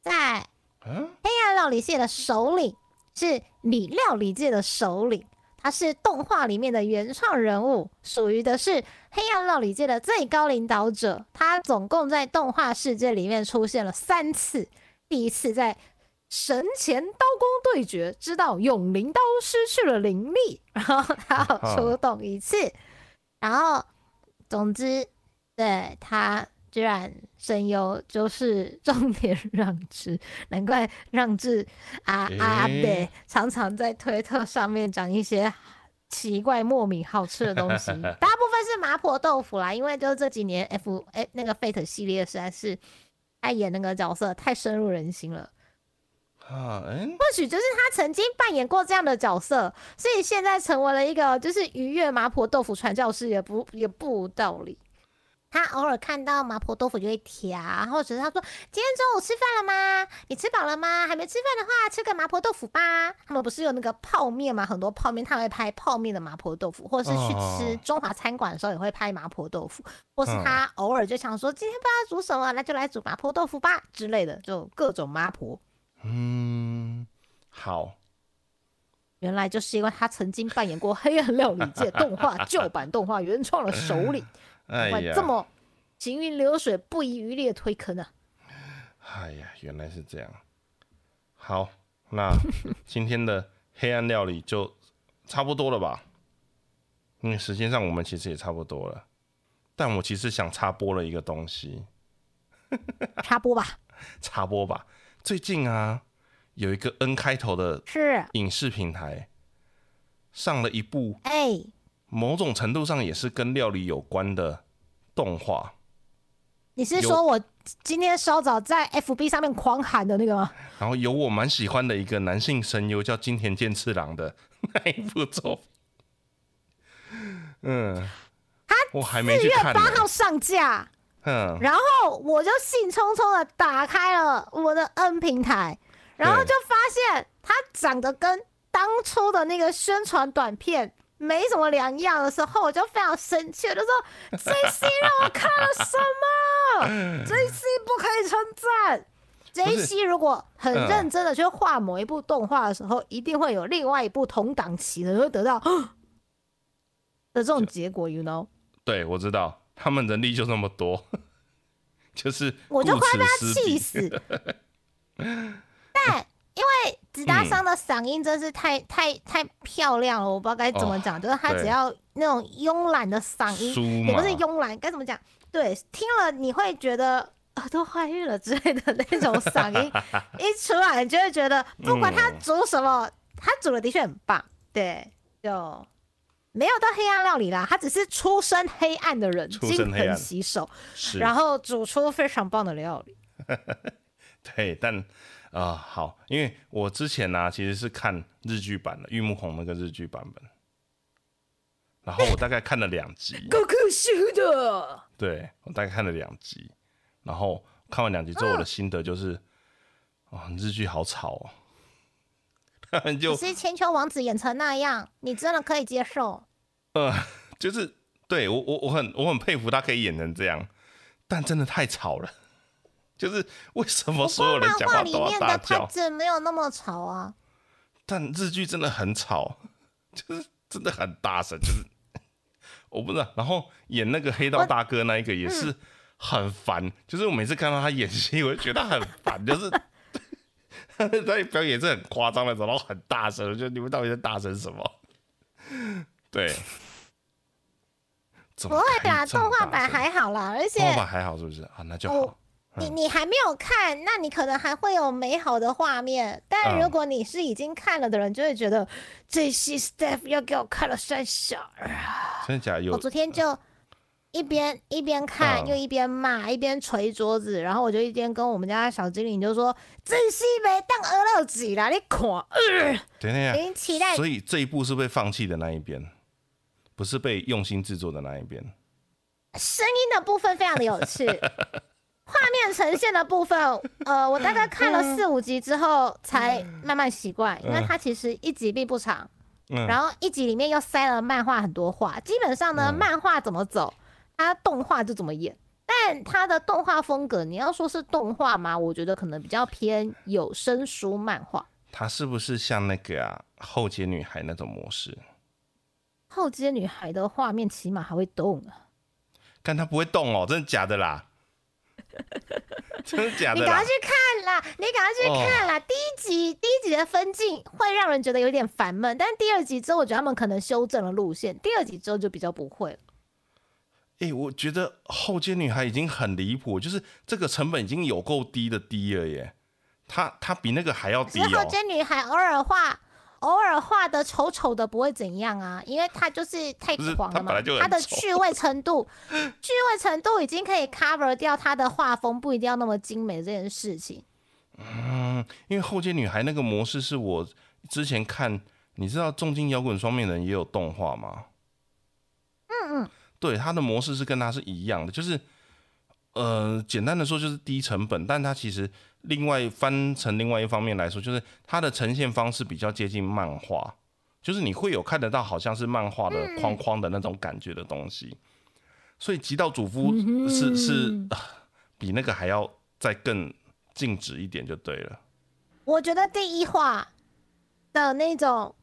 S1: 在
S2: 嗯，
S1: 黑暗料理界的首领，是理料理界的首领。他是动画里面的原创人物，属于的是黑暗料理界的最高领导者。他总共在动画世界里面出现了三次，第一次在神前刀工对决，知道永灵刀失去了灵力，然后他有出动一次，然后总之，对他居然声优就是重点 让志，难怪让志啊
S2: 诶
S1: 阿北常常在推特上面讲一些奇怪莫名好吃的东西，大部分是麻婆豆腐啦，因为就是这几年 F 哎、那个 Fate 系列实在是爱演那个角色太深入人心了。
S2: 啊，嗯，
S1: 或许就是他曾经扮演过这样的角色，所以现在成为了一个就是愉悦麻婆豆腐传教士，也不也不无道理。他偶尔看到麻婆豆腐就会调，或者是他说：“今天中午吃饭了吗？你吃饱了吗？还没吃饭的话，吃个麻婆豆腐吧。”他们不是有那个泡面吗？很多泡面他会拍泡面的麻婆豆腐，或者是去吃
S2: 哦
S1: 中华餐馆的时候也会拍麻婆豆腐，或是
S2: 嗯
S1: 他偶尔就想说：“今天不知道煮什么，那就来煮麻婆豆腐吧之类的，就各种麻婆。”
S2: 嗯，好，
S1: 原来就是因为他曾经扮演过《黑暗料理界》动画 旧版动画原创的首领，
S2: 哎呀，
S1: 这么行云流水、不遗余力的推坑啊！
S2: 哎呀，原来是这样。好，那 今天的黑暗料理就差不多了吧？因为时间上我们其实也差不多了，但我其实想插播了一个东西，
S1: 插播吧，
S2: 插播吧。最近啊，有一个 N 开头的
S1: 是
S2: 影视平台上了一部
S1: 哎，
S2: 某种程度上也是跟料理有关的动画。
S1: 你是说我今天稍早在 FB 上面狂喊的那个吗？
S2: 然后有我蛮喜欢的一个男性声优叫金田健次郎的那一部作品，嗯，我还没
S1: 四月
S2: 去看呢。
S1: 八号上架，
S2: 嗯，
S1: 然后我就兴冲冲的打开了我的 N 平台，然后就发现它长得跟当初的那个宣传短片没什么两样的时候，我就非常生气，我就说 J C 让我看了什么？J C 不可以称赞。J C 如果很
S2: 嗯
S1: 认真的去画某一部动画的时候，一定会有另外一部同档期的会得到 的这种结果，you know？
S2: 对，我知道，他们人力就那么多，就是
S1: 我就
S2: 顾
S1: 快被他气死。但因为子达
S2: 嗯
S1: 桑的嗓音真是太、太太漂亮了，我不知道该怎么讲，就是他只要那种慵懒的嗓音，也不是慵懒，该怎么讲？对，听了你会觉得。耳朵怀孕了之类的那种嗓音一出来，你就会觉得不管他
S2: 嗯
S1: 煮什么，他煮的的确很棒。对，就没有到黑暗料理啦，他只是出身黑暗的人，
S2: 出
S1: 金盆洗手，然后煮出非常棒的料理。
S2: 对，但啊、好，因为我之前呢、其实是看日剧版的玉木宏那个日剧版本，然后我大概看了两集，
S1: 够可惜的。
S2: 对我大概看了两集，然后看完两集之后，我的心得就是，啊、日剧好吵哦，他们就
S1: 可是千秋王子演成那样，你真的可以接受？
S2: 呃，就是对我我我很我很佩服他可以演成这样，但真的太吵了。就是为什么所有人
S1: 漫画里
S2: 讲话都要
S1: 面的他
S2: 大叫？
S1: 真没有那么吵啊。
S2: 但日剧真的很吵，就是真的很大声，就是 我不知道。然后演那个黑道大哥那一个也是很烦，就是我每次看到他演戏，我就觉得他很烦，就是 他在表演是很夸张的然后很大声，我觉得你们到底在大声什么？对，
S1: 不会啦，
S2: 可以这么
S1: 动画版还好啦，而且
S2: 动画版还好是不是啊？那就好。
S1: 哦你你还没有看，那你可能还会有美好的画面。但
S2: 嗯
S1: 如果你是已经看了的人，就会觉得这些 staff 要给我看了三小儿啊！
S2: 真的假的？有
S1: 我昨天就一边一边看，
S2: 嗯
S1: 又一边骂，一边捶桌子，然后我就一边跟我们家小精灵就说：“真是没当鹅肉子啦，你看，呃
S2: 等一下
S1: 已，经期待
S2: 所以这一部是被放弃的那一边，不是被用心制作的那一边。
S1: 声音的部分非常的有趣，画面呈现的部分，呃，我大概看了四五集之后才慢慢习惯，因为它其实一集并不长，
S2: 嗯，
S1: 然后一集里面又塞了漫画很多话，基本上呢，
S2: 嗯
S1: 漫画怎么走，它动画就怎么演。但它的动画风格，你要说是动画吗？我觉得可能比较偏有声书漫画。
S2: 它是不是像那个啊后街女孩那种模式？
S1: 后街女孩的画面起码还会动啊！
S2: 但它不会动哦，真的假的啦？真的假的
S1: 你赶快？去看啦！你赶快去看啦！第一集第一集的分镜会让人觉得有点烦闷，但第二集之后，我觉得他们可能修正了路线，第二集之后就比较不会了。
S2: 哎、我觉得后街女孩已经很离谱，就是这个成本已经有够低的低了耶。她她比那个还要低哦。
S1: 之后街女孩偶尔画，偶尔画的丑丑的不会怎样啊，因为她就是太狂了嘛
S2: 她本来就，很
S1: 她的趣味程度，趣味程度已经可以 cover 掉她的画风不一定要那么精美这件事情。
S2: 嗯，因为后街女孩那个模式是我之前看，你知道重金摇滚双面人也有动画吗？
S1: 嗯嗯，
S2: 对，它的模式是跟它是一样的，就是呃，简单的说就是低成本，但它其实另外翻成另外一方面来说，就是它的呈现方式比较接近漫画，就是你会有看得到好像是漫画的框框的那种感觉的东西。所以极道主夫是是、啊比那个还要再更静止一点就对了。
S1: 我觉得第一话的那种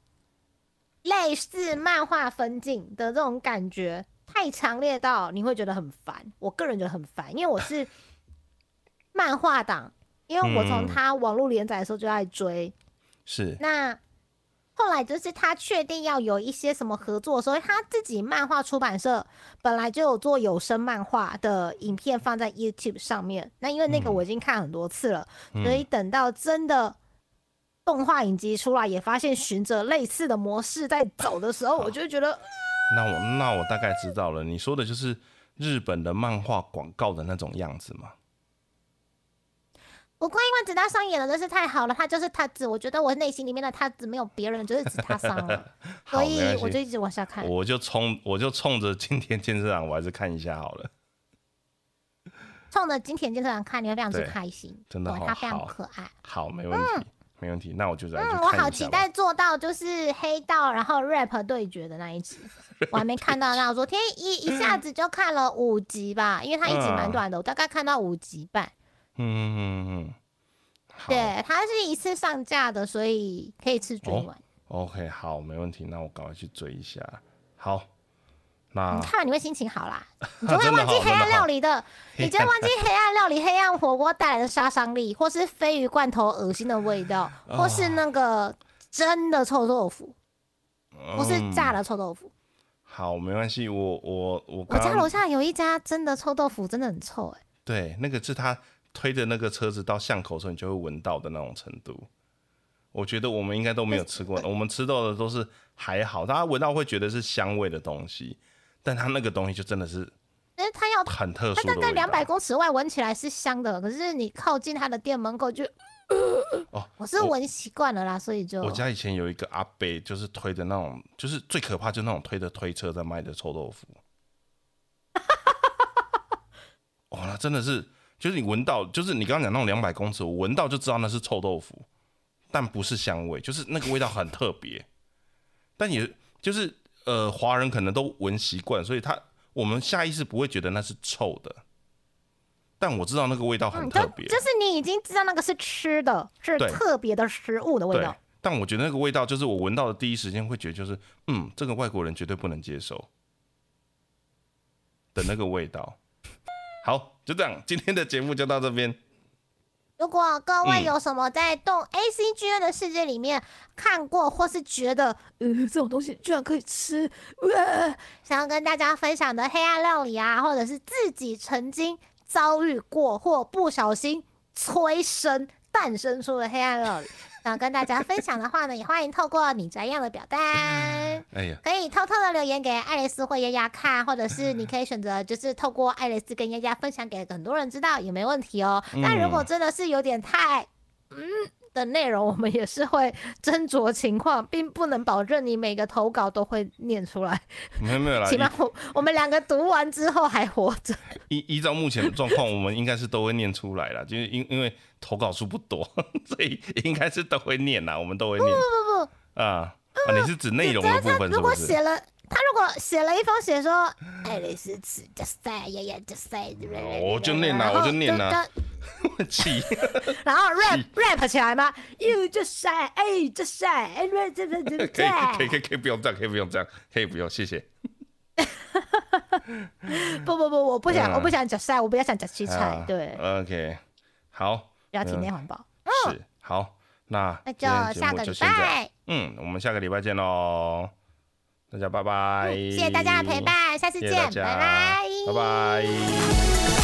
S1: 类似漫画分镜的这种感觉太强烈到你会觉得很烦。我个人觉得很烦，因为我是漫画党，因为我从
S2: 嗯
S1: 他网络连载的时候就在追。
S2: 是，
S1: 那后来就是他确定要有一些什么合作的时候，他自己漫画出版社本来就有做有声漫画的影片放在 YouTube 上面。那因为那个
S2: 嗯
S1: 我已经看很多次了，
S2: 嗯
S1: 所以等到真的动画影集出来，也发现循着类似的模式在走的时候，我就觉得
S2: 那我那我大概知道了，你说的就是日本的漫画广告的那种样子吗？
S1: 不过因为子大商演的真是太好了，他就是他子，我觉得我内心里面的他子没有别人，就是只他上了，所以我就一直往下看。
S2: 我就冲我就冲着今天健身长，我还是看一下好了。
S1: 冲着金田健身长看，你会非常之开心。
S2: 真的
S1: 他非常可爱。
S2: 好，没问题，没问题。那我就
S1: 嗯，我好。期待做到就是黑道然后 rap 对决的那一集，我还没看到那。我昨天一一下子就看了五集吧，因为它一集蛮短的，我大概看到五集半。
S2: 嗯嗯嗯嗯。好
S1: 对，它是一次上架的，所以可以一次追
S2: 哦
S1: 完。
S2: OK，好，没问题。那我赶快去追一下。好，那
S1: 你看你会心情好啦，你就会忘记黑暗料理的，你就会忘记黑暗料理、黑暗火锅带来的杀伤力，或是鲱鱼罐头恶心的味道，或是那个真的臭豆腐，不是炸
S2: 的。
S1: 臭豆腐。
S2: 好，没关系。我我我
S1: 我家楼下有一家真的臭豆腐，真的很臭哎、
S2: 对，那个是他推着那个车子到巷口的时候，你就会闻到的那种程度。我觉得我们应该都没有吃过，我们吃到的都是还好，大家闻到会觉得是香味的东西，但它那个东西就真的是
S1: 它要
S2: 很特殊
S1: 它大概。两百公尺外闻起来是香的，可是你靠近它的店门口就，
S2: 哦，
S1: 我是闻习惯了啦，所以就
S2: 我家以前有一个阿伯，就是推的那种，就是最可怕就是那种推着推车在卖的臭豆腐。哦，那真的是，就是你闻到，就是你刚刚讲那种两百公尺，我闻到就知道那是臭豆腐，但不是香味，就是那个味道很特别。但也就是呃，华人可能都闻习惯，所以他我们下意识不会觉得那是臭的。但我知道那个味道很特别，
S1: 就是你已经知道那个是吃的，是特别的食物的味道。。
S2: 但我觉得那个味道，就是我闻到的第一时间会觉得，就是嗯，这个外国人绝对不能接受的那个味道。好，就这样，今天的节目就到这边。
S1: 如果各位
S2: 嗯
S1: 有什么在动 A C G N 的世界里面看过，或是觉得呃这种东西居然可以吃，呃，想要跟大家分享的黑暗料理啊，或者是自己曾经遭遇过或不小心催生诞生出的黑暗料理，想要跟大家分享的话呢，也欢迎透过你这样的表单。
S2: 哎呀，
S1: 可以偷偷的留言给爱丽丝或丫丫看，或者是你可以选择就是透过爱丽丝跟丫丫分享给很多人知道也没问题哦。但如果真的是有点太嗯的内容，我们也是会斟酌情况，并不能保证你每个投稿都会念出来。
S2: 没有没有啦，
S1: 起码我我们两个读完之后还活着。
S2: 依依依照目前的状况，我们应该是都会念出来了，就是因因为投稿数不多，所以应该是都会念啦，我们都会念。不不不啊啊！你是指内容的部分是
S1: 如果？写了。他如果写了一封写说爱丽丝吃 just say 呀呀 just say，
S2: 我就念啦我就念啦
S1: 就
S2: 气，
S1: 然后 rap rap 起来吗？You just say，哎，just say，哎，这这这
S2: 可以可以可以可以不用这样，可以不用这样，可以不用，谢谢。
S1: 不不不，我不想，
S2: 嗯
S1: 我不想讲晒，我不要想讲七菜
S2: 啊，
S1: 对
S2: ，，OK，好，
S1: 比较体内环保。
S2: 是好，那
S1: 那就下个礼拜，
S2: 嗯，我们下个礼拜见喽，大家拜拜，
S1: 谢谢大家的陪，伴，下次见，拜拜，
S2: 拜拜。